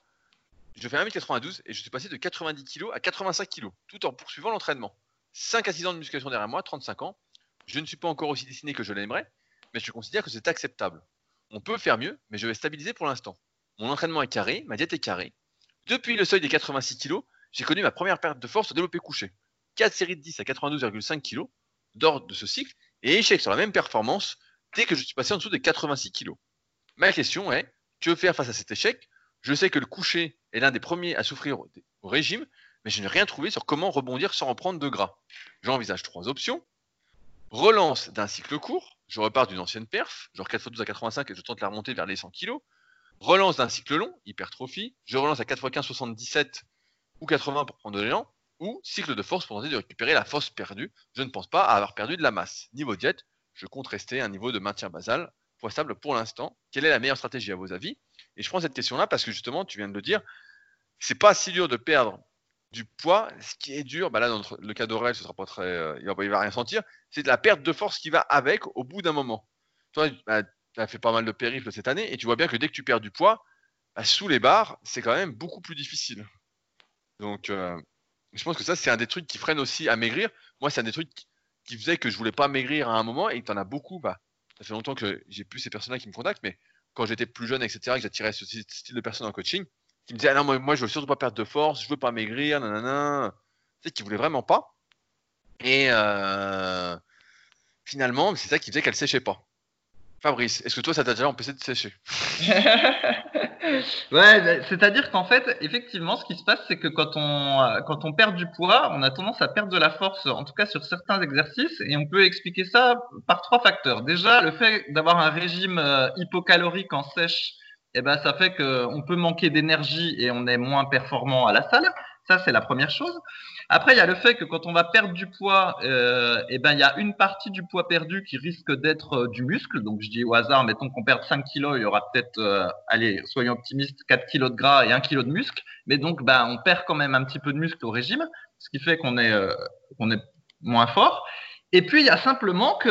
je fais 1m92 et je suis passé de 90 kg à 85 kg, tout en poursuivant l'entraînement. 5 à 6 ans de musculation derrière moi, 35 ans. Je ne suis pas encore aussi dessiné que je l'aimerais, mais je considère que c'est acceptable. On peut faire mieux, mais je vais stabiliser pour l'instant. Mon entraînement est carré, ma diète est carrée. Depuis le seuil des 86 kg, j'ai connu ma première perte de force au développé couché. 4 séries de 10 à 92,5 kg d'ordre de ce cycle et échec sur la même performance dès que je suis passé en dessous des 86 kg. Ma question est, que faire face à cet échec? Je sais que le coucher est l'un des premiers à souffrir au régime, mais je n'ai rien trouvé sur comment rebondir sans reprendre de gras. J'envisage trois options. Relance d'un cycle court, je repars d'une ancienne perf, genre 4x12 à 85 et je tente la remontée vers les 100 kg. Relance d'un cycle long, hypertrophie, je relance à 4x15 77 ou 80 pour prendre de l'élan, ou cycle de force pour tenter de récupérer la force perdue. Je ne pense pas avoir perdu de la masse. Niveau diète, je compte rester à un niveau de maintien basal, pour l'instant. Quelle est la meilleure stratégie à vos avis? Et je prends cette question-là parce que justement, tu viens de le dire, c'est pas si dur de perdre du poids. Ce qui est dur, bah là, dans le cas d'Aurel, ce sera pas très, euh, il, va, va rien sentir. C'est la perte de force qui va avec au bout d'un moment. Toi, bah, tu as fait pas mal de périples cette année et tu vois bien que dès que tu perds du poids, bah, sous les barres, c'est quand même beaucoup plus difficile. Donc, euh, je pense que ça, c'est un des trucs qui freine aussi à maigrir. Moi, c'est un des trucs qui faisait que je voulais pas maigrir à un moment et tu en as beaucoup. Bah, ça fait longtemps que j'ai plus ces personnes-là qui me contactent, mais quand j'étais plus jeune, etc., que j'attirais ce style de personnes en coaching, qui me disait ah non moi, moi je veux surtout pas perdre de force, je veux pas maigrir, nanana, tu sais qui voulait vraiment pas. Et euh, finalement c'est ça qui faisait qu'elle séchait pas. Fabrice, est-ce que toi ça t'a déjà empêché de sécher? [laughs] Ouais, bah, c'est-à-dire qu'en fait, effectivement, ce qui se passe, c'est que quand on, quand on perd du poids, on a tendance à perdre de la force, en tout cas sur certains exercices, et on peut expliquer ça par trois facteurs. Déjà, le fait d'avoir un régime euh, hypocalorique en sèche eh ben, ça fait qu'on peut manquer d'énergie et on est moins performant à la salle. Ça, c'est la première chose. Après, il y a le fait que quand on va perdre du poids, euh, eh ben, il y a une partie du poids perdu qui risque d'être euh, du muscle. Donc, je dis au hasard, mettons qu'on perde 5 kilos, il y aura peut-être, euh, allez, soyons optimistes, 4 kilos de gras et 1 kilo de muscle. Mais donc, ben, on perd quand même un petit peu de muscle au régime, ce qui fait qu'on est, euh, qu'on est moins fort. Et puis, il y a simplement que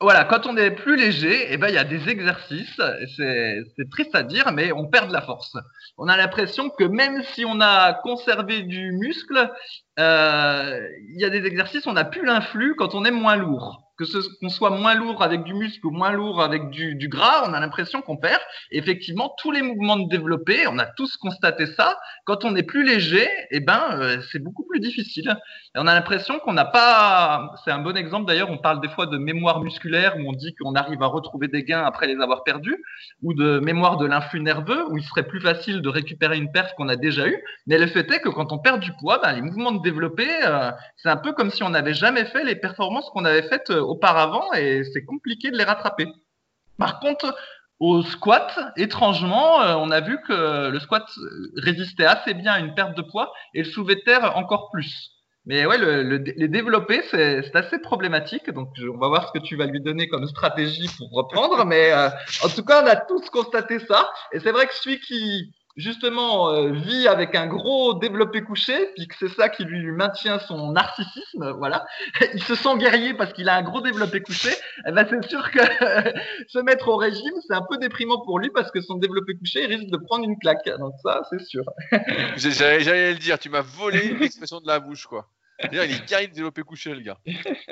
voilà, quand on est plus léger, eh ben, il y a des exercices, c'est triste à dire, mais on perd de la force. On a l'impression que même si on a conservé du muscle, euh, il y a des exercices, on n'a plus l'influx quand on est moins lourd que ce qu'on soit moins lourd avec du muscle ou moins lourd avec du, gras, on a l'impression qu'on perd. effectivement, tous les mouvements de développé, on a tous constaté ça. Quand on est plus léger, eh ben, euh, c'est beaucoup plus difficile. On a l'impression qu'on n'a pas. C'est un bon exemple d'ailleurs. On parle des fois de mémoire musculaire où on dit qu'on arrive à retrouver des gains après les avoir perdus, ou de mémoire de l'influx nerveux où il serait plus facile de récupérer une perte qu'on a déjà eue. Mais le fait est que quand on perd du poids, ben, les mouvements de développé, euh, c'est un peu comme si on n'avait jamais fait les performances qu'on avait faites euh, auparavant et c'est compliqué de les rattraper. Par contre, au squat, étrangement, euh, on a vu que le squat résistait assez bien à une perte de poids et le soulevé terre encore plus. Mais ouais, le, les développer, c'est assez problématique. Donc, on va voir ce que tu vas lui donner comme stratégie pour reprendre. Mais euh, en tout cas, on a tous constaté ça. Et c'est vrai que celui qui, justement euh, vit avec un gros développé couché, puis que c'est ça qui lui maintient son narcissisme, voilà. [laughs] Il se sent guerrier parce qu'il a un gros développé couché. Eh ben c'est sûr que [laughs] se mettre au régime, c'est un peu déprimant pour lui parce que son développé couché risque de prendre une claque. Donc ça, c'est sûr. [laughs] J'allais le dire, tu m'as volé l'expression de la bouche, quoi. il est guerrier de développé couché, le gars.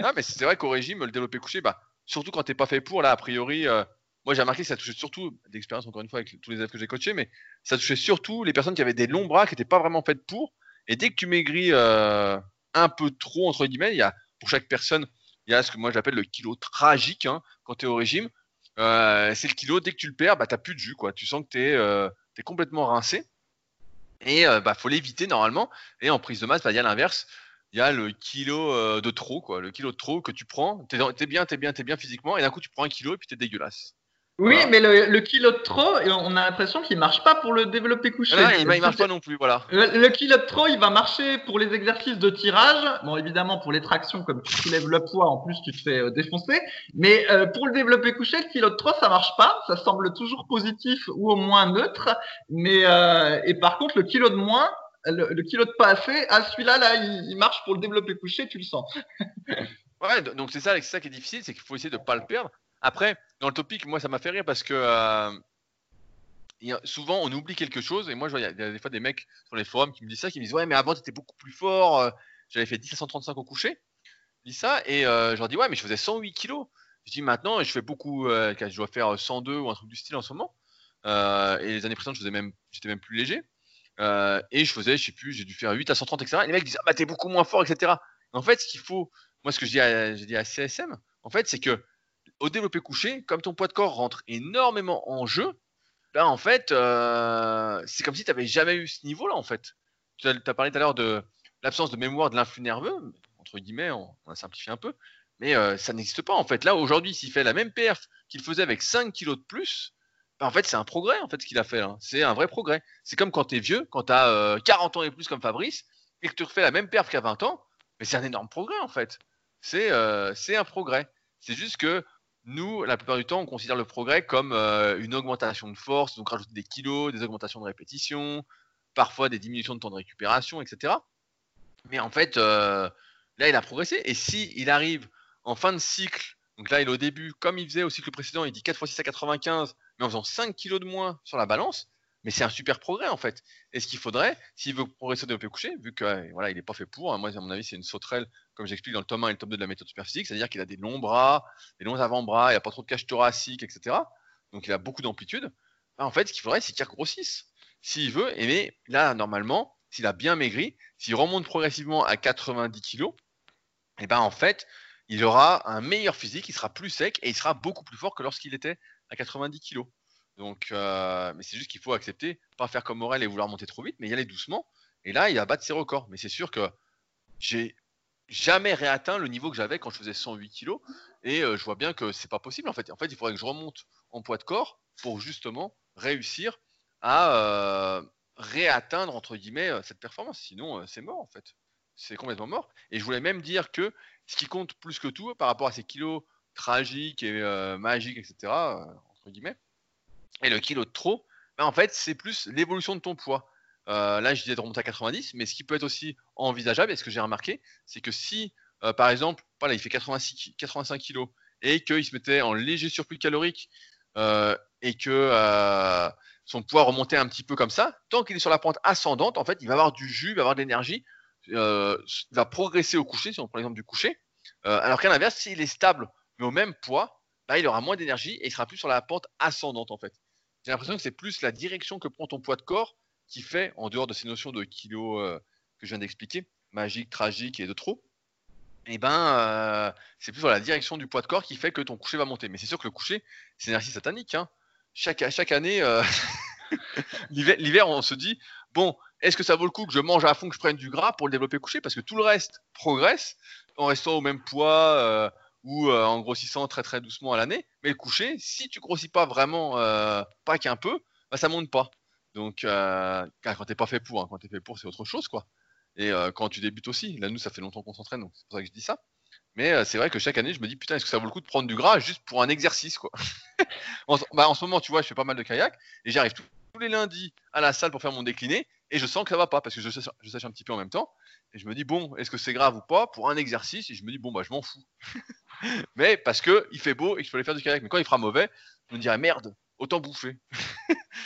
Non, mais c'est vrai qu'au régime, le développé couché, bah, surtout quand t'es pas fait pour, là, a priori. Euh, moi, j'ai remarqué que ça touchait surtout, d'expérience encore une fois avec tous les élèves que j'ai coachés, mais ça touchait surtout les personnes qui avaient des longs bras, qui n'étaient pas vraiment faites pour. Et dès que tu maigris euh, un peu trop, entre guillemets, il y a, pour chaque personne, il y a ce que moi j'appelle le kilo tragique hein, quand tu es au régime. Euh, c'est le kilo, dès que tu le perds, bah, tu n'as plus de jus. Quoi. Tu sens que tu es, euh, complètement rincé. Et il bah, faut l'éviter normalement. Et en prise de masse, bah, il y a l'inverse. Il y a le kilo de trop, quoi. le kilo de trop que tu prends. Tu es, bien, tu es bien, tu es bien physiquement. Et d'un coup, tu prends un kilo et puis tu es dégueulasse. Oui, mais le, kilo de trop, on a l'impression qu'il marche pas pour le développer couché. Non, il, il marche pas non plus, voilà. Le, kilo de trop, il va marcher pour les exercices de tirage. Bon, évidemment, pour les tractions, comme tu soulèves le poids, en plus, tu te fais euh, défoncer. Mais euh, pour le développer couché, le kilo de trop, ça marche pas. Ça semble toujours positif ou au moins neutre. Mais euh, et par contre, le kilo de moins, le, kilo de pas assez, ah, celui-là, là, il, marche pour le développer couché, tu le sens. [laughs] ouais, donc c'est ça, c'est ça qui est difficile, c'est qu'il faut essayer de pas le perdre. Après, dans le topic, moi, ça m'a fait rire parce que euh, souvent, on oublie quelque chose. Et moi, je il y, a des fois des mecs sur les forums qui me disent ça, qui me disent Ouais, mais avant, tu étais beaucoup plus fort. Euh, j'avais fait 10 à 135 au coucher. Je dis ça. Et euh, je leur dis Ouais, mais je faisais 108 kilos. Je dis maintenant, je fais beaucoup. je dois faire 102 ou un truc du style en ce moment. et les années précédentes, j'étais même, même plus léger. et je faisais, je sais plus, j'ai dû faire 8 à 130, etc. Et les mecs disent Ah, bah, t'es beaucoup moins fort, etc. En fait, ce qu'il faut, moi, ce que je dis à, dit à CSM, en fait, c'est que au développé couché, comme ton poids de corps rentre énormément en jeu, ben en fait, euh, c'est comme si tu n'avais jamais eu ce niveau-là, en fait. Tu as, parlé tout à l'heure de l'absence de mémoire de l'influx nerveux, entre guillemets, on, a simplifié un peu, mais euh, ça n'existe pas, en fait. Là, aujourd'hui, s'il fait la même perf qu'il faisait avec 5 kilos de plus, ben, en fait, c'est un progrès, en fait, ce qu'il a fait. C'est un vrai progrès. C'est comme quand tu es vieux, quand tu as 40 ans et plus comme Fabrice, et que tu refais la même perf qu'à 20 ans, mais c'est un énorme progrès, en fait. C'est euh, un progrès. C'est juste que nous, la plupart du temps, on considère le progrès comme euh, une augmentation de force, donc rajouter des kilos, des augmentations de répétition, parfois des diminutions de temps de récupération, etc. Mais en fait, euh, là, il a progressé. Et si il arrive en fin de cycle, donc là, il est au début, comme il faisait au cycle précédent, il dit 4 x 6 à 95, mais en faisant 5 kilos de moins sur la balance, mais c'est un super progrès en fait. Et ce qu'il faudrait, s'il veut progresser au développé couché, vu que voilà, il n'est pas fait pour, hein, moi à mon avis c'est une sauterelle, comme j'explique dans le tome 1 et le tome 2 de la méthode superphysique, c'est-à-dire qu'il a des longs bras, des longs avant-bras, il n'a pas trop de cage thoracique, etc. Donc il a beaucoup d'amplitude. Bah, en fait, ce qu'il faudrait, c'est qu'il regrossisse. S'il veut, et mais là, normalement, s'il a bien maigri, s'il remonte progressivement à 90 kg, et ben en fait, il aura un meilleur physique, il sera plus sec et il sera beaucoup plus fort que lorsqu'il était à 90 kg. Donc, euh, mais c'est juste qu'il faut accepter, pas faire comme Morel et vouloir monter trop vite, mais y aller doucement. Et là, il va battre ses records. Mais c'est sûr que j'ai jamais réatteint le niveau que j'avais quand je faisais 108 kg. Et euh, je vois bien que c'est pas possible en fait. En fait, il faudrait que je remonte en poids de corps pour justement réussir à, euh, réatteindre entre guillemets cette performance. Sinon, c'est mort en fait. C'est complètement mort. Et je voulais même dire que ce qui compte plus que tout par rapport à ces kilos tragiques et magiques, etc. entre guillemets, et le kilo de trop, ben, en fait, c'est plus l'évolution de ton poids. là, je disais de remonter à 90, mais ce qui peut être aussi envisageable, et ce que j'ai remarqué, c'est que si, par exemple, voilà, il fait 86, 85 kilos et qu'il se mettait en léger surplus calorique euh, et que euh, son poids remontait un petit peu comme ça, tant qu'il est sur la pente ascendante, en fait, il va avoir du jus, il va avoir de l'énergie, euh, il va progresser au coucher, si on prend l'exemple du coucher. alors qu'à l'inverse, s'il est stable, mais au même poids, bah, il aura moins d'énergie et il sera plus sur la pente ascendante, en fait. J'ai l'impression que c'est plus la direction que prend ton poids de corps qui fait, en dehors de ces notions de kilos que je viens d'expliquer, magique, tragique et de trop, et eh ben, euh, c'est plus la direction du poids de corps qui fait que ton coucher va monter. Mais c'est sûr que le coucher, c'est une énergie satanique. Hein. Chaque, année, euh, [laughs] l'hiver, on se dit bon, est-ce que ça vaut le coup que je mange à fond, que je prenne du gras pour le développer coucher Parce que tout le reste progresse en restant au même poids euh, ou en grossissant très très doucement à l'année. Mais le coucher, si tu grossis pas vraiment, pas qu'un peu, bah, ça monte pas. Donc, quand t'es pas fait pour, hein, quand t'es fait pour, c'est autre chose, quoi. Et euh, quand tu débutes aussi, là nous ça fait longtemps qu'on s'entraîne, donc c'est pour ça que je dis ça. Mais euh, c'est vrai que chaque année je me dis putain est-ce que ça vaut le coup de prendre du gras juste pour un exercice quoi? [laughs] en, bah, en, ce moment tu vois je fais pas mal de kayak et j'arrive tous, les lundis à la salle pour faire mon décliné et je sens que ça va pas parce que je sèche, je un petit peu en même temps. Et je me dis bon est-ce que c'est grave ou pas pour un exercice? Et je me dis bon bah je m'en fous. [laughs] mais parce que il fait beau et que je peux aller faire du kayak. Mais quand il fera mauvais je me dirais merde autant bouffer.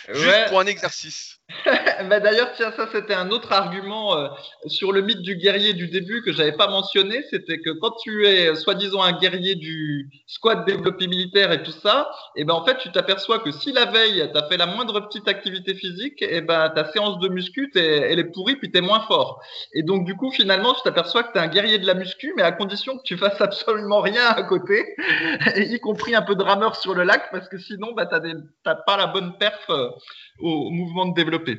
Juste pour un exercice. [laughs] bah D'ailleurs, tiens, ça c'était un autre argument euh, sur le mythe du guerrier du début que j'avais pas mentionné, c'était que quand tu es soi-disant un guerrier du squat développé militaire et tout ça, et eh ben en fait tu t'aperçois que si la veille tu as fait la moindre petite activité physique, et eh ben ta séance de muscu elle est pourrie puis tu es moins fort. Et donc du coup finalement tu t'aperçois que tu es un guerrier de la muscu, mais à condition que tu fasses [laughs] absolument rien à côté, [laughs] y compris un peu de rameur sur le lac, parce que sinon bah, tu n'as pas la bonne perf euh, au mouvement de développer.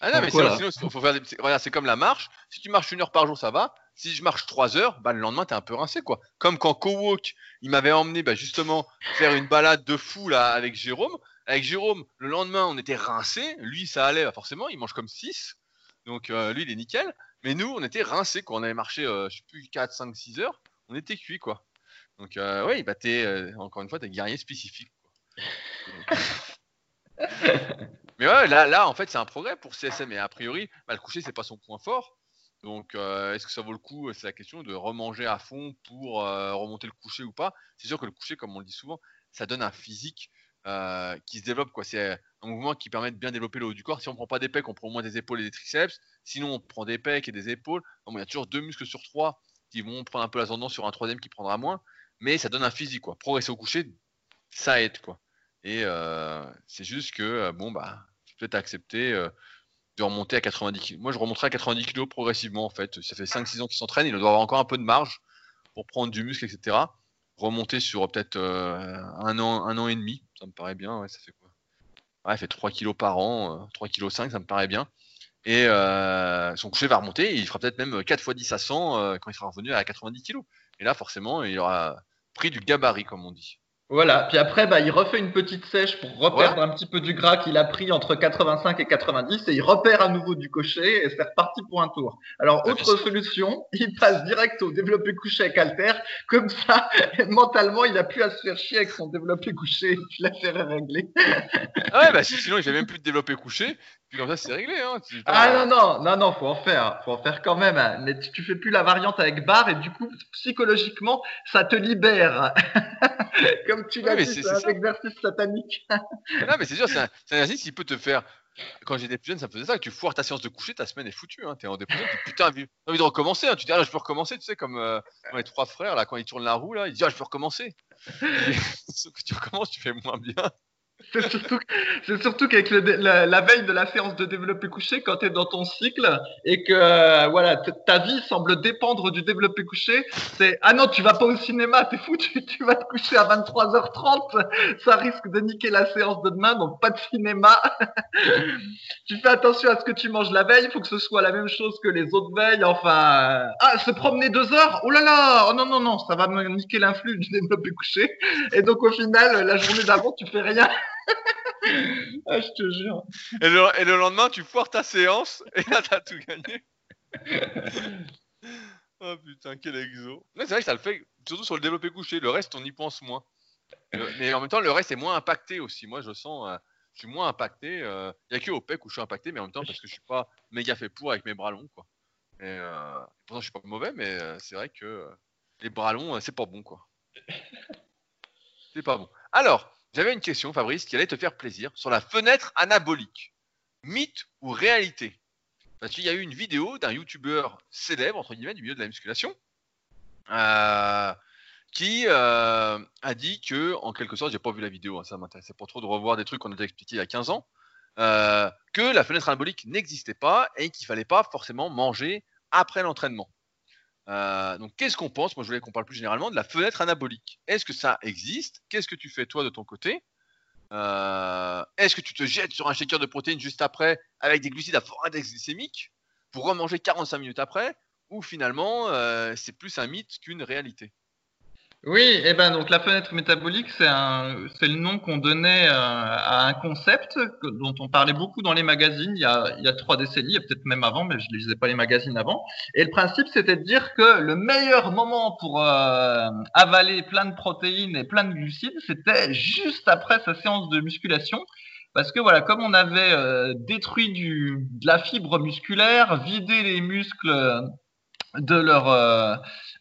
Ah non, mais sinon, faut faire des... c'est comme la marche. Si tu marches une heure par jour, ça va. Si je marche trois heures, bah, le lendemain, t'es un peu rincé, quoi. Comme quand Co-Walk, il m'avait emmené, bah, justement, faire une balade de fou, là, avec Jérôme. Avec Jérôme, le lendemain, on était rincé. Lui, ça allait, bah, forcément, il mange comme 6. Donc, euh, lui, il est nickel. Mais nous, on était rincés, quoi. On avait marché, euh, je sais plus, 4, 5, 6 heures. On était cuit, quoi. Donc, euh, oui, bah, t'es, encore une fois, t'es guerrier spécifique. Mais ouais, là, en fait, c'est un progrès pour CSM. Et a priori, bah, le coucher, c'est pas son point fort. Donc, euh, est-ce que ça vaut le coup C'est la question de remanger à fond pour euh, remonter le coucher ou pas? C'est sûr que le coucher, comme on le dit souvent, ça donne un physique euh, qui se développe. C'est un mouvement qui permet de bien développer le haut du corps. Si on prend pas des pecs, on prend au moins des épaules et des triceps. Sinon, on prend des pecs et des épaules. il y a toujours deux muscles sur trois qui vont prendre un peu l'ascendant sur un troisième qui prendra moins. Mais ça donne un physique. Progresser au coucher, ça aide. Quoi. Et c'est juste que, bon, bah, peut-être accepter euh, de remonter à 90 kg. Moi, je remonterai à 90 kg progressivement, en fait. Ça fait 5-6 ans qu'il s'entraîne, il doit avoir encore un peu de marge pour prendre du muscle, etc. Remonter sur peut-être euh, un, an, un an et demi, ça me paraît bien. Ouais, ça fait quoi? Ouais, il fait 3 kg par an, 3 kg 5, ça me paraît bien. Et euh, son coucher va remonter, il fera peut-être même 4 x 10 à 100 quand il sera revenu à 90 kg. Et là, forcément, il aura pris du gabarit, comme on dit. Voilà, puis après, bah, il refait une petite sèche pour reperdre un petit peu du gras qu'il a pris entre 85 et 90 et il repère à nouveau du cocher et c'est reparti pour un tour. Alors, ah, autre solution, [laughs] il passe direct au développé couché avec Alter. Comme ça, [laughs] mentalement, il a plus à se faire chier avec son développé couché [laughs] et puis l'affaire est réglée. ah ouais, bah sinon, il fait même plus de développé couché. Puis comme ça, c'est réglé. Hein. Ah non, non, non, non, faut en faire. Faut en faire quand même. Hein. Mais tu, fais plus la variante avec barre et du coup, psychologiquement, ça te libère. [laughs] comme tu l'as dit, c'est un exercice satanique. non, mais c'est sûr, c'est un, exercice qui peut te faire. Quand j'étais plus jeune, ça me faisait ça. Tu foires ta séance de coucher, ta semaine est foutue. Hein. T'es en dépression. putain, j'ai envie de recommencer. Hein. Tu dis, ah, je peux recommencer. Tu sais, comme euh, les trois frères, là, quand ils tournent la roue, là, ils disent, ah, je peux recommencer. [laughs] Sauf que tu recommences, tu fais moins bien. C'est surtout, surtout qu'avec la, veille de la séance de développé couché, quand tu es dans ton cycle et que euh, voilà, ta vie semble dépendre du développé couché, c'est ah non, tu vas pas au cinéma, t'es fou, [laughs] tu, tu, vas te coucher à 23h30, ça risque de niquer la séance de demain, donc pas de cinéma. [laughs] tu fais attention à ce que tu manges la veille, il faut que ce soit la même chose que les autres veilles. Enfin, euh, ah, se promener deux heures, oh là là, oh non non non, ça va me niquer l'influx du développé couché. Et donc au final, la journée d'avant, tu fais rien. Ah, je te jure. Et le, et le lendemain, tu foires ta séance et là, t'as tout gagné. [laughs] oh putain, quel exo. Mais c'est vrai que ça le fait, surtout sur le développé couché. Le reste, on y pense moins. Euh, Mais en même temps, le reste est moins impacté aussi. Moi, je sens, euh, je suis moins impacté. Il n'y a que au pec où je suis impacté, mais en même temps, parce que je suis pas méga fait pour avec mes bras longs, quoi. Et, euh, pourtant, je suis pas mauvais, mais euh, c'est vrai que euh, les bras longs, euh, c'est pas bon, quoi. [laughs] C'est pas bon. Alors, j'avais une question, Fabrice, qui allait te faire plaisir sur la fenêtre anabolique. Mythe ou réalité? Parce qu'il y a eu une vidéo d'un youtubeur célèbre, entre guillemets, du milieu de la musculation, euh, qui euh, a dit que, en quelque sorte, j'ai pas vu la vidéo, hein, ça m'intéressait pas trop de revoir des trucs qu'on a expliqués il y a 15 ans, euh, que la fenêtre anabolique n'existait pas et qu'il fallait pas forcément manger après l'entraînement. Euh, donc, qu'est-ce qu'on pense? Moi, je voulais qu'on parle plus généralement de la fenêtre anabolique. Est-ce que ça existe? Qu'est-ce que tu fais toi de ton côté? Euh, Est-ce que tu te jettes sur un shaker de protéines juste après avec des glucides à fort index glycémique pour remanger 45 minutes après? Ou finalement, euh, c'est plus un mythe qu'une réalité? Oui, et ben donc la fenêtre métabolique, c'est le nom qu'on donnait euh, à un concept dont on parlait beaucoup dans les magazines il y a, il y a trois décennies, et peut-être même avant, mais je ne lisais pas les magazines avant. Et le principe, c'était de dire que le meilleur moment pour euh, avaler plein de protéines et plein de glucides, c'était juste après sa séance de musculation. Parce que voilà, comme on avait euh, détruit du, de la fibre musculaire, vidé les muscles de leur, euh,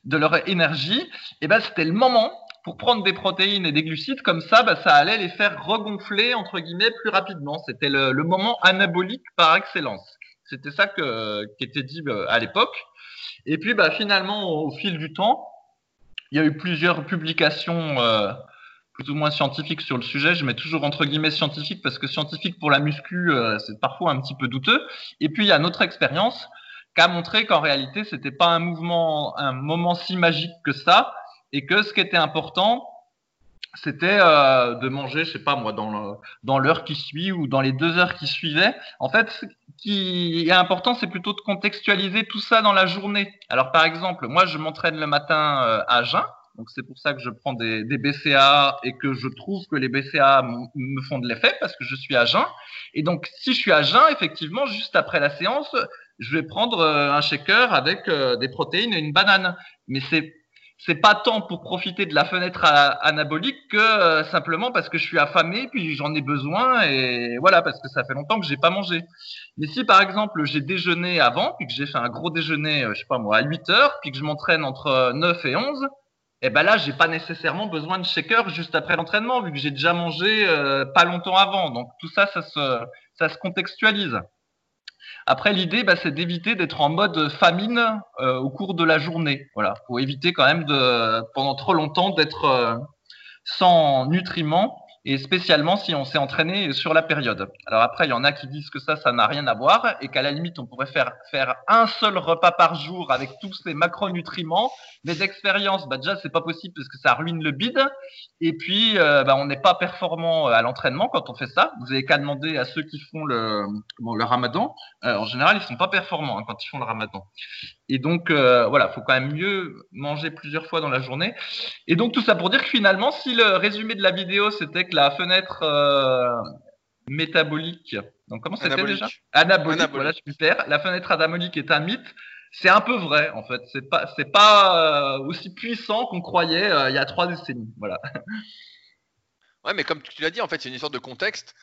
de leur énergie, et ben c'était le moment pour prendre des protéines et des glucides comme ça, bah, ça allait les faire regonfler entre guillemets plus rapidement. C'était le, le moment anabolique par excellence. C'était ça que, qui était dit euh, à l'époque. Et puis bah, finalement, au, fil du temps, il y a eu plusieurs publications euh, plus ou moins scientifiques sur le sujet. Je mets toujours entre guillemets scientifique parce que scientifique pour la muscu, euh, c'est parfois un petit peu douteux. Et puis il y a notre expérience qui a montré qu'en réalité, c'était pas un mouvement, un moment si magique que ça, et que ce qui était important, c'était euh, de manger, je sais pas moi, dans dans l'heure qui suit ou dans les deux heures qui suivaient. En fait, ce qui est important, c'est plutôt de contextualiser tout ça dans la journée. Alors, par exemple, moi, je m'entraîne le matin euh, à jeun. Donc c'est pour ça que je prends des, des BCA et que je trouve que les BCA me font de l'effet parce que je suis à jeun. Et donc si je suis à jeun, effectivement, juste après la séance, je vais prendre euh, un shaker avec euh, des protéines et une banane. Mais c'est c'est pas tant pour profiter de la fenêtre anabolique que euh, simplement parce que je suis affamé puis j'en ai besoin et voilà parce que ça fait longtemps que j'ai pas mangé. Mais si par exemple j'ai déjeuné avant puis que j'ai fait un gros déjeuner, je sais pas moi, à 8 heures puis que je m'entraîne entre euh, 9 et 11, eh ben là j'ai pas nécessairement besoin de shaker juste après l'entraînement vu que j'ai déjà mangé euh, pas longtemps avant. Donc tout ça ça se ça se contextualise. Après, l'idée, bah, c'est d'éviter d'être en mode famine euh, au cours de la journée. Voilà, faut éviter quand même de, pendant trop longtemps d'être euh, sans nutriments et spécialement si on s'est entraîné sur la période. Alors après, il y en a qui disent que ça, ça n'a rien à voir et qu'à la limite, on pourrait faire faire un seul repas par jour avec tous ces macronutriments. Mais d'expérience, bah déjà, c'est pas possible parce que ça ruine le bide. Et puis, euh, bah, on n'est pas performant à l'entraînement quand on fait ça. Vous avez qu'à demander à ceux qui font le ramadan. Euh, en général, ils sont pas performants hein, quand ils font le ramadan. Et donc, euh, voilà, faut quand même mieux manger plusieurs fois dans la journée. Et donc, tout ça pour dire que finalement, si le résumé de la vidéo, c'était que la fenêtre euh, métabolique, donc comment c'était déjà? Anabolique, Anabolique. voilà, super. La fenêtre anabolique est un mythe. C'est un peu vrai, en fait. C'est pas, c'est pas euh, aussi puissant qu'on croyait euh, il y a trois décennies. Voilà. Ouais, mais comme tu l'as dit, en fait, c'est une histoire de contexte.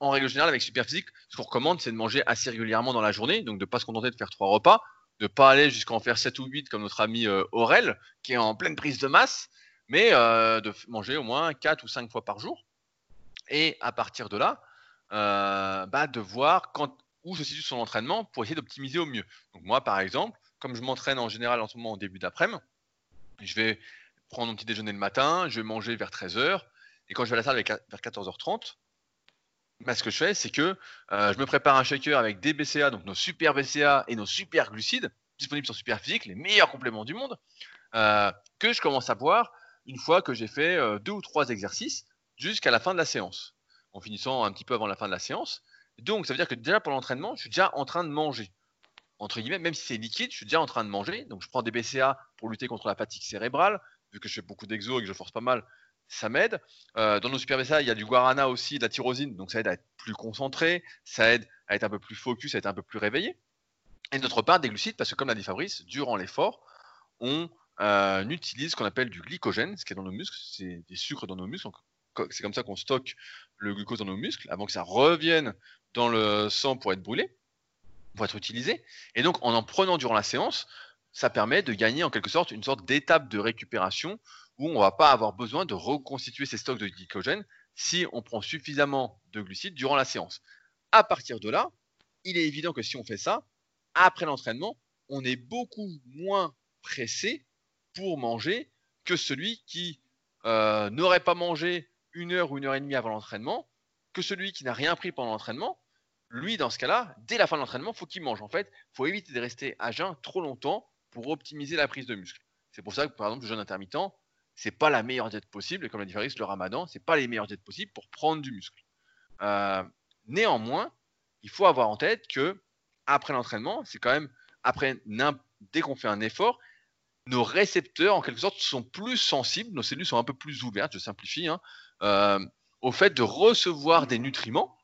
En règle générale, avec Superphysique, ce qu'on recommande, c'est de manger assez régulièrement dans la journée, donc de pas se contenter de faire trois repas, de pas aller jusqu'à en faire 7 ou 8 comme notre ami euh, Aurel, qui est en pleine prise de masse, mais euh, de manger au moins 4 ou 5 fois par jour. Et à partir de là, euh, bah, de voir où se situe son entraînement pour essayer d'optimiser au mieux. Donc moi, par exemple, comme je m'entraîne en général en ce moment en début d'après-midi, je vais prendre mon petit déjeuner le matin, je vais manger vers 13h, et quand je vais à la salle vers 14h30, bah, ce que je fais, c'est que euh, je me prépare un shaker avec des BCA, donc nos super BCA et nos super glucides, disponibles sur Superphysique, les meilleurs compléments du monde, euh, que je commence à boire une fois que j'ai fait euh, deux ou trois exercices jusqu'à la fin de la séance, en finissant un petit peu avant la fin de la séance. Donc, ça veut dire que déjà pour l'entraînement, je suis déjà en train de manger. Entre guillemets, même si c'est liquide, je suis déjà en train de manger. Donc, je prends des BCA pour lutter contre la fatigue cérébrale, vu que je fais beaucoup d'exos et que je force pas mal. Ça m'aide. dans nos super il y a du guarana aussi, de la tyrosine, donc ça aide à être plus concentré, ça aide à être un peu plus focus, à être un peu plus réveillé. Et d'autre part, des glucides, parce que comme l'a dit Fabrice, durant l'effort, on utilise ce qu'on appelle du glycogène, ce qui est dans nos muscles, c'est des sucres dans nos muscles. C'est comme ça qu'on stocke le glucose dans nos muscles avant que ça revienne dans le sang pour être brûlé, pour être utilisé. Et donc, en en prenant durant la séance, ça permet de gagner en quelque sorte une sorte d'étape de récupération où on ne va pas avoir besoin de reconstituer ces stocks de glycogène si on prend suffisamment de glucides durant la séance. À partir de là, il est évident que si on fait ça, après l'entraînement, on est beaucoup moins pressé pour manger que celui qui euh, n'aurait pas mangé une heure ou une heure et demie avant l'entraînement, que celui qui n'a rien pris pendant l'entraînement. Lui, dans ce cas-là, dès la fin de l'entraînement, faut qu'il mange. En fait, il faut éviter de rester à jeun trop longtemps pour optimiser la prise de muscle. C'est pour ça que, par exemple, le jeûne intermittent, c'est pas la meilleure diète possible. Et comme l'a dit Faris, le ramadan, c'est pas les meilleures diètes possibles pour prendre du muscle. Euh, néanmoins, il faut avoir en tête que après l'entraînement, c'est quand même après dès qu'on fait un effort, nos récepteurs en quelque sorte sont plus sensibles, nos cellules sont un peu plus ouvertes, je simplifie, hein, euh, au fait de recevoir des nutriments.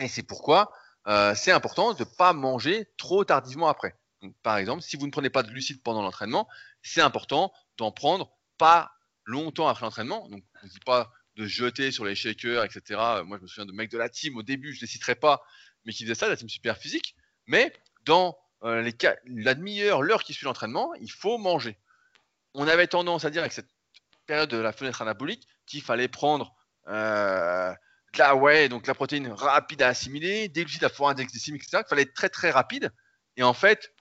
Et c'est pourquoi euh, c'est important de ne pas manger trop tardivement après. par exemple, si vous ne prenez pas de glucides pendant l'entraînement, c'est important d'en prendre pas longtemps après l'entraînement. Donc, je ne dis pas de jeter sur les shakers, etc. Moi, je me souviens de mecs de la team au début, je ne les citerai pas, mais qui faisaient ça, la team super physique. Mais dans euh, la demi-heure, l'heure qui suit l'entraînement, il faut manger. On avait tendance à dire avec cette période de la fenêtre anabolique qu'il fallait prendre euh, de la ouais, donc la protéine rapide à assimiler, des glucides à fort index glycémique, etc. Il fallait être très très rapide. Et en fait,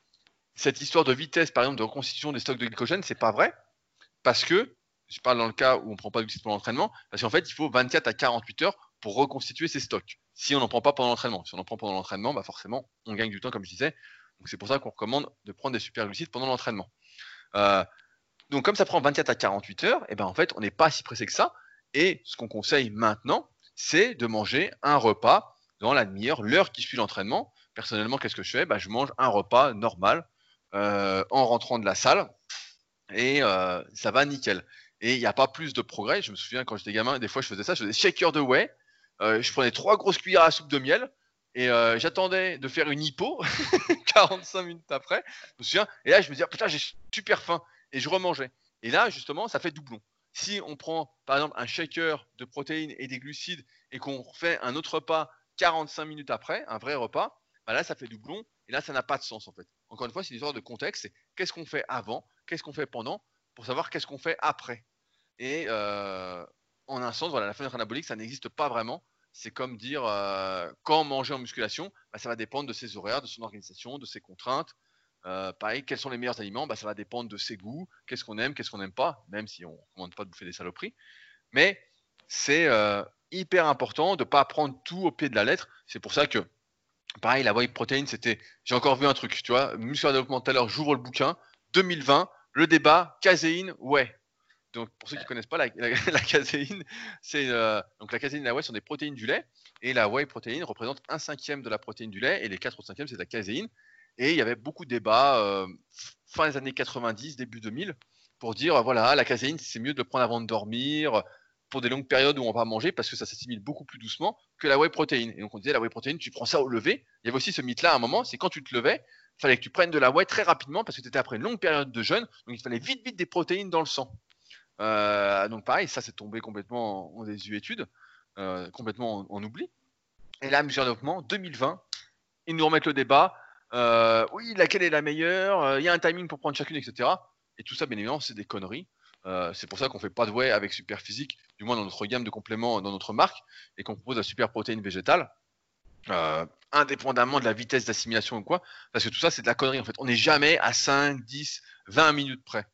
cette histoire de vitesse, par exemple, de reconstitution des stocks de glycogène, c'est pas vrai. Parce que, je parle dans le cas où on ne prend pas de glucides pendant l'entraînement, parce qu'en fait, il faut 24 à 48 heures pour reconstituer ces stocks. Si on n'en prend pas pendant l'entraînement. Si on en prend pendant l'entraînement, bah forcément, on gagne du temps, comme je disais. Donc c'est pour ça qu'on recommande de prendre des superglucides pendant l'entraînement. Euh, donc comme ça prend 24 à 48 heures, et eh ben en fait on n'est pas si pressé que ça. Et ce qu'on conseille maintenant, c'est de manger un repas dans la demi-heure, l'heure qui suit l'entraînement. Personnellement, qu'est-ce que je fais? Bah, Je mange un repas normal euh, en rentrant de la salle et euh, ça va nickel. Et il n'y a pas plus de progrès. Je me souviens quand j'étais gamin, des fois je faisais ça, je faisais shaker de whey. je prenais trois grosses cuillères à soupe de miel et euh, j'attendais de faire une hypo [laughs] 45 minutes après, je me souviens. Et là, je me disais, putain, j'ai super faim. Et je remangeais. Et là, justement, ça fait doublon. Si on prend, par exemple, un shaker de protéines et des glucides et qu'on refait un autre repas 45 minutes après, un vrai repas, bah là, ça fait doublon. Et là, ça n'a pas de sens, en fait. Encore une fois, c'est une histoire de contexte. Qu'est-ce qu'on fait avant, qu'est-ce qu'on fait pendant, pour savoir qu'est-ce qu'on fait après. Et euh, en un sens, voilà, la fenêtre anabolique, ça n'existe pas vraiment c'est comme dire euh, quand manger en musculation, bah, ça va dépendre de ses horaires, de son organisation, de ses contraintes. Euh, pareil, quels sont les meilleurs aliments bah, Ça va dépendre de ses goûts, qu'est-ce qu'on aime, qu'est-ce qu'on n'aime pas, même si on ne recommande pas de bouffer des saloperies. Mais c'est hyper important de ne pas prendre tout au pied de la lettre. C'est pour ça que, pareil, la whey protéine, c'était. J'ai encore vu un truc, tu vois, muscle développement tout à l'heure, j'ouvre le bouquin, 2020, le débat, caséine, ouais. Donc, pour ceux qui ne connaissent pas, [laughs] la, caséine, c'est euh, donc la caséine et la whey sont des protéines du lait, et la whey protéine représente un cinquième de la protéine du lait, et les 4 cinquièmes, c'est de la caséine. Et il y avait beaucoup de débats euh, fin des années 90, début 2000, pour dire voilà, la caséine, c'est mieux de le prendre avant de dormir, pour des longues périodes où on va pas manger, parce que ça s'assimile beaucoup plus doucement que la whey protéine. Et donc, on disait la whey protéine, tu prends ça au lever. Il y avait aussi ce mythe-là à un moment, c'est quand tu te levais, fallait que tu prennes de la whey très rapidement, parce que tu étais après une longue période de jeûne, donc il fallait vite, vite des protéines dans le sang. Euh, donc pareil, ça c'est tombé complètement en, désuétude, euh, complètement en, oubli. Et là, Développement 2020, ils nous remettent le débat. Euh, oui, laquelle est la meilleure? Il y a un timing pour prendre chacune, etc. Et tout ça, bien évidemment, c'est des conneries. c'est pour ça qu'on fait pas de whey avec super physique, du moins dans notre gamme de compléments dans notre marque, et qu'on propose la super protéine végétale, indépendamment de la vitesse d'assimilation ou quoi, parce que tout ça c'est de la connerie en fait. On n'est jamais à 5, 10, 20 minutes près.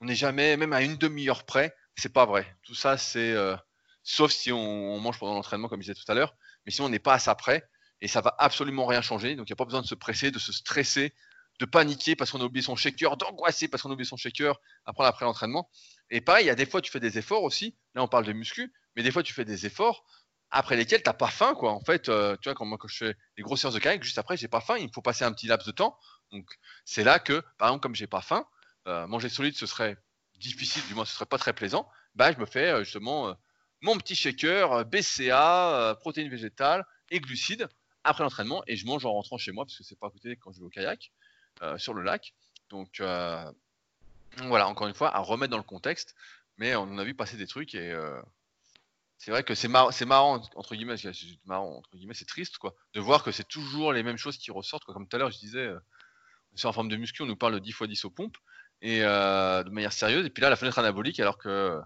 On n'est jamais, même à une demi-heure près, c'est pas vrai. Tout ça, c'est euh, sauf si on, mange pendant l'entraînement, comme je disais tout à l'heure, mais sinon on n'est pas à ça près et ça va absolument rien changer. Donc il n'y a pas besoin de se presser, de se stresser, de paniquer parce qu'on a oublié son shaker, d'angoisser parce qu'on a oublié son shaker après après l'entraînement. Et pareil, il y a des fois tu fais des efforts aussi. Là on parle de muscu, mais des fois tu fais des efforts après lesquels tu n'as pas faim quoi. En fait, euh, tu vois quand moi quand je fais des grosses séances de kayak, juste après j'ai pas faim, il faut passer un petit laps de temps. Donc c'est là que par exemple comme j'ai pas faim, euh, manger solide, ce serait difficile, du moins ce serait pas très plaisant. bah, je me fais justement mon petit shaker BCA, protéines végétales et glucides après l'entraînement et je mange en rentrant chez moi parce que c'est pas à côté quand je vais au kayak sur le lac. Donc voilà, encore une fois, à remettre dans le contexte. Mais on a vu passer des trucs et c'est vrai que c'est marrant, c'est marrant entre guillemets, c'est entre guillemets, c'est triste quoi, de voir que c'est toujours les mêmes choses qui ressortent. Comme tout à l'heure, je disais, euh, c'est en forme de muscu, on nous parle de 10 x 10 aux pompes et euh, de manière sérieuse. Et puis là, la fenêtre anabolique, alors que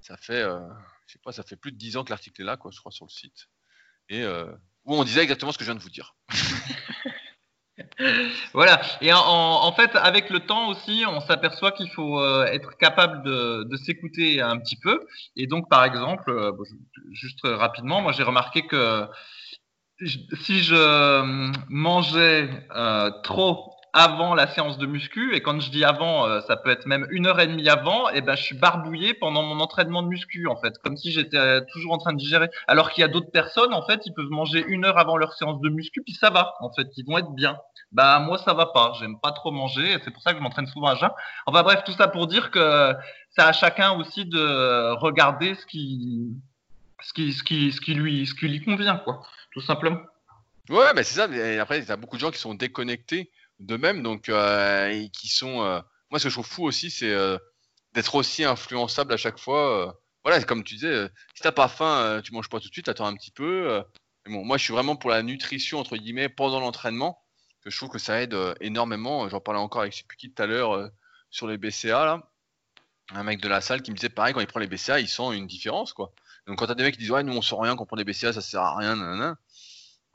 ça fait, euh, je sais pas, ça fait plus de 10 ans que l'article est là, quoi, je crois, sur le site. Et où on disait exactement ce que je viens de vous dire. [laughs] voilà. Et en, fait, avec le temps aussi, on s'aperçoit qu'il faut euh, être capable de, s'écouter un petit peu. Et donc, par exemple, euh, juste rapidement, moi j'ai remarqué que si je mangeais euh, trop avant la séance de muscu. Et quand je dis avant, euh, ça peut être même une heure et demie avant. Et ben, je suis barbouillé pendant mon entraînement de muscu, en fait, comme si j'étais euh, toujours en train de digérer. Alors qu'il y a d'autres personnes, en fait, ils peuvent manger une heure avant leur séance de muscu, puis ça va, en fait, ils vont être bien. Bah moi ça va pas, j'aime pas trop manger, c'est pour ça que je m'entraîne souvent à jeun. Enfin bref, tout ça pour dire que c'est à chacun aussi de regarder ce qui, ce qui, ce qui, ce qui lui, ce qui lui convient, quoi, tout simplement. Ouais, mais c'est ça. Et après, il y a beaucoup de gens qui sont déconnectés de même, donc euh, et qui sont. Euh, moi, ce que je trouve fou aussi, c'est euh, d'être aussi influençable à chaque fois. voilà, comme tu disais, si t'as pas faim, tu manges pas tout de suite, attends un petit peu. bon, moi, je suis vraiment pour la nutrition entre guillemets pendant l'entraînement, je trouve que ça aide énormément. J'en parlais encore avec qui tout à l'heure sur les BCA là. Un mec de la salle qui me disait pareil quand il prend les BCA, il sent une différence quoi. Donc quand t'as des mecs qui disent ouais nous on sent rien quand on prend des BCA, ça sert à rien, nanana.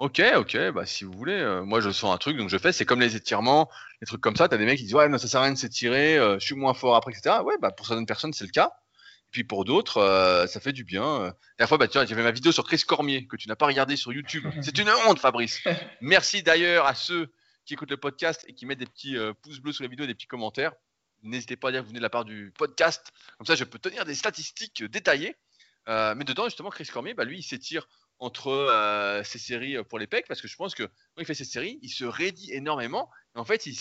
Ok, ok, bah si vous voulez, euh, moi je sens un truc, donc je fais, c'est comme les étirements, les trucs comme ça, t'as des mecs qui disent ouais non ça sert à rien de s'étirer, euh, je suis moins fort après, etc. Ouais, bah pour certaines personnes c'est le cas, et puis pour d'autres euh, ça fait du bien. La fois, bah tu vois, j'avais ma vidéo sur Chris Cormier que tu n'as pas regardé sur YouTube. [laughs] C'est une honte, Fabrice. Merci d'ailleurs à ceux qui écoutent le podcast et qui mettent des petits pouces bleus sous la vidéo, des petits commentaires. N'hésitez pas à dire que vous venez de la part du podcast, comme ça je peux tenir des statistiques détaillées. Mais dedans justement Chris Cormier, bah lui il s'étire entre euh, ces séries euh, pour les pecs parce que je pense que quand il fait ces séries, il se raidit énormément. Et en fait, il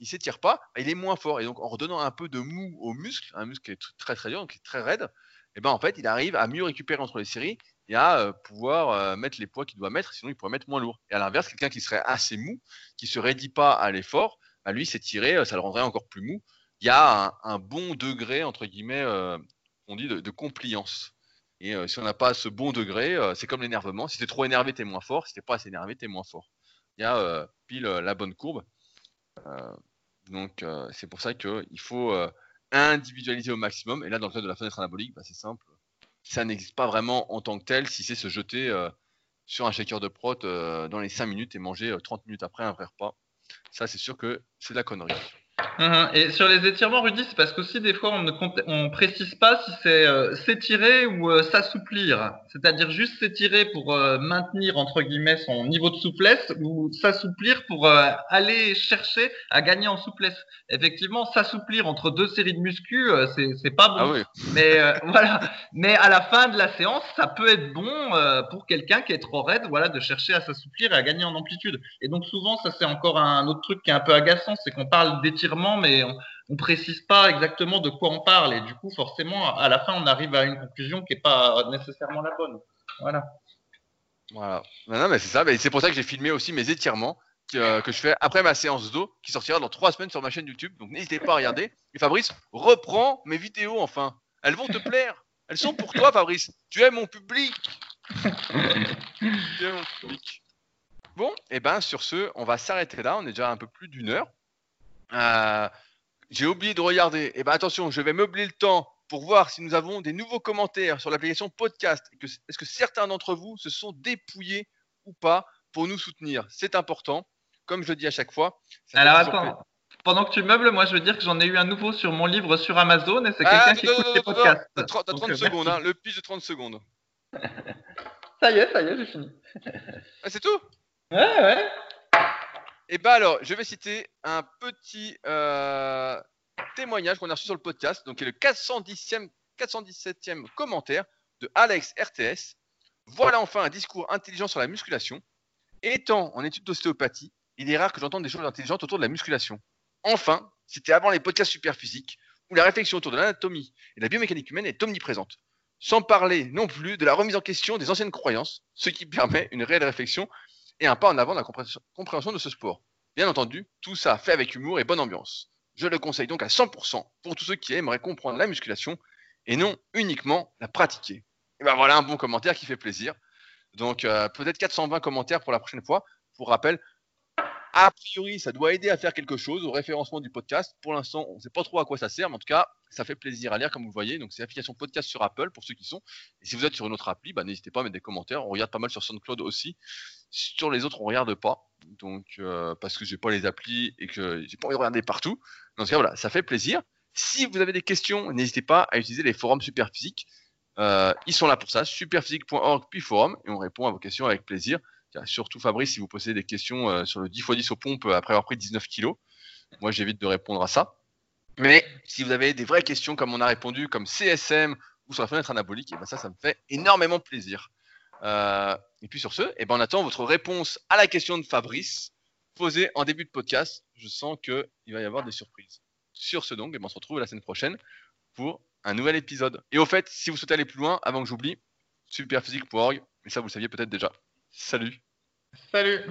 ne s'étire pas, il est moins fort. Et donc, en redonnant un peu de mou au muscle, un muscle qui est très très dur, qui est très raide, et ben en fait, il arrive à mieux récupérer entre les séries et à euh, pouvoir mettre les poids qu'il doit mettre, sinon il pourrait mettre moins lourd. Et à l'inverse, quelqu'un qui serait assez mou, qui se raidit pas à l'effort, bah, lui s'étirer, ça le rendrait encore plus mou. Il y a un, bon degré entre guillemets, on dit de compliance. Et euh, si on n'a pas ce bon degré, euh, c'est comme l'énervement. Si t'es trop énervé, t'es moins fort. Si t'es pas assez énervé, t'es moins fort. Il y a euh, pile la bonne courbe. donc c'est pour ça qu'il faut individualiser au maximum. Et là, dans le cas de la fenêtre anabolique, bah, c'est simple. Ça n'existe pas vraiment en tant que tel si c'est se jeter sur un shaker de prot dans les 5 minutes et manger 30 minutes après un vrai repas. Ça, c'est sûr que c'est de la connerie. Mhm. Et sur les étirements, Rudy, c'est parce qu'aussi des fois on ne on précise pas si c'est euh, s'étirer ou euh, s'assouplir. C'est-à-dire juste s'étirer pour euh, maintenir entre guillemets son niveau de souplesse ou s'assouplir pour aller chercher à gagner en souplesse. Effectivement, s'assouplir entre deux séries de muscu, c'est c'est pas bon. Ah oui. Mais [laughs] voilà. Mais à la fin de la séance, ça peut être bon pour quelqu'un qui est trop raide, voilà, de chercher à s'assouplir et à gagner en amplitude. Et donc souvent, ça c'est encore un autre truc qui est un peu agaçant, c'est qu'on parle d'étirement mais on ne précise pas exactement de quoi on parle. Et du coup, forcément, à la fin, on arrive à une conclusion qui n'est pas nécessairement la bonne. Voilà. Voilà. Non, mais c'est ça. C'est pour ça que j'ai filmé aussi mes étirements que, euh, que je fais après ma séance d'eau qui sortira dans trois semaines sur ma chaîne YouTube. Donc n'hésitez pas à regarder. Et Fabrice, reprends mes vidéos enfin. Elles vont te plaire. Elles sont pour toi, Fabrice. Tu es mon public. tu es mon public. Bon, et eh ben sur ce, on va s'arrêter là. On est déjà un peu plus d'une heure. Euh, j'ai oublié de regarder. Eh ben attention, je vais meubler le temps pour voir si nous avons des nouveaux commentaires sur l'application podcast. Est-ce que certains d'entre vous se sont dépouillés ou pas pour nous soutenir? C'est important, comme je le dis à chaque fois. Alors attends, pendant que tu meubles, moi je veux dire que j'en ai eu un nouveau sur mon livre sur Amazon et c'est quelqu'un ah, qui écoute les podcasts. T'as 30, euh, secondes, hein, le pitch de 30 secondes. [laughs] ça y est, ça y est, j'ai fini. Ah, c'est tout? Ouais, ouais. Eh ben, alors, je vais citer un petit euh, témoignage qu'on a reçu sur le podcast, donc qui est le 410e, 417e commentaire de Alex RTS. Voilà enfin un discours intelligent sur la musculation. Étant en études d'ostéopathie, il est rare que j'entende des choses intelligentes autour de la musculation. Enfin, c'était avant les podcasts super physiques. où la réflexion autour de l'anatomie et de la biomécanique humaine est omniprésente. Sans parler non plus de la remise en question des anciennes croyances, ce qui permet une réelle réflexion et un pas en avant dans la compréhension de ce sport. Bien entendu, tout ça fait avec humour et bonne ambiance. Je le conseille donc à 100% pour tous ceux qui aimeraient comprendre la musculation et non uniquement la pratiquer. Et ben voilà un bon commentaire qui fait plaisir. Donc euh, peut-être 420 commentaires pour la prochaine fois. Pour rappel, a priori, ça doit aider à faire quelque chose au référencement du podcast. Pour l'instant, on ne sait pas trop à quoi ça sert, mais en tout cas, ça fait plaisir à lire, comme vous voyez. Donc, c'est l'application podcast sur Apple pour ceux qui sont. Et si vous êtes sur une autre appli, bah, n'hésitez pas à mettre des commentaires. On regarde pas mal sur SoundCloud aussi. Sur les autres, on regarde pas. Donc, euh, parce que j'ai pas les applis et que j'ai pas envie de regarder partout. Dans ce cas, voilà, ça fait plaisir. Si vous avez des questions, n'hésitez pas à utiliser les forums Superphysique. Euh, ils sont là pour ça, superphysique.org puis forum, et on répond à vos questions avec plaisir. Surtout Fabrice, si vous posez des questions euh, sur le 10 x 10 aux pompes après avoir pris 19 kilos. Moi, j'évite de répondre à ça. Mais si vous avez des vraies questions comme on a répondu, comme CSM ou sur la fenêtre anabolique, et eh ben ça, ça me fait énormément plaisir. Euh, et puis sur ce, et eh ben on attend votre réponse à la question de Fabrice posée en début de podcast. Je sens qu'il va y avoir des surprises. Sur ce donc, eh ben on se retrouve la semaine prochaine pour un nouvel épisode. Et au fait, si vous souhaitez aller plus loin, avant que j'oublie, superphysique.org, mais ça vous le saviez peut-être déjà. Salut Salut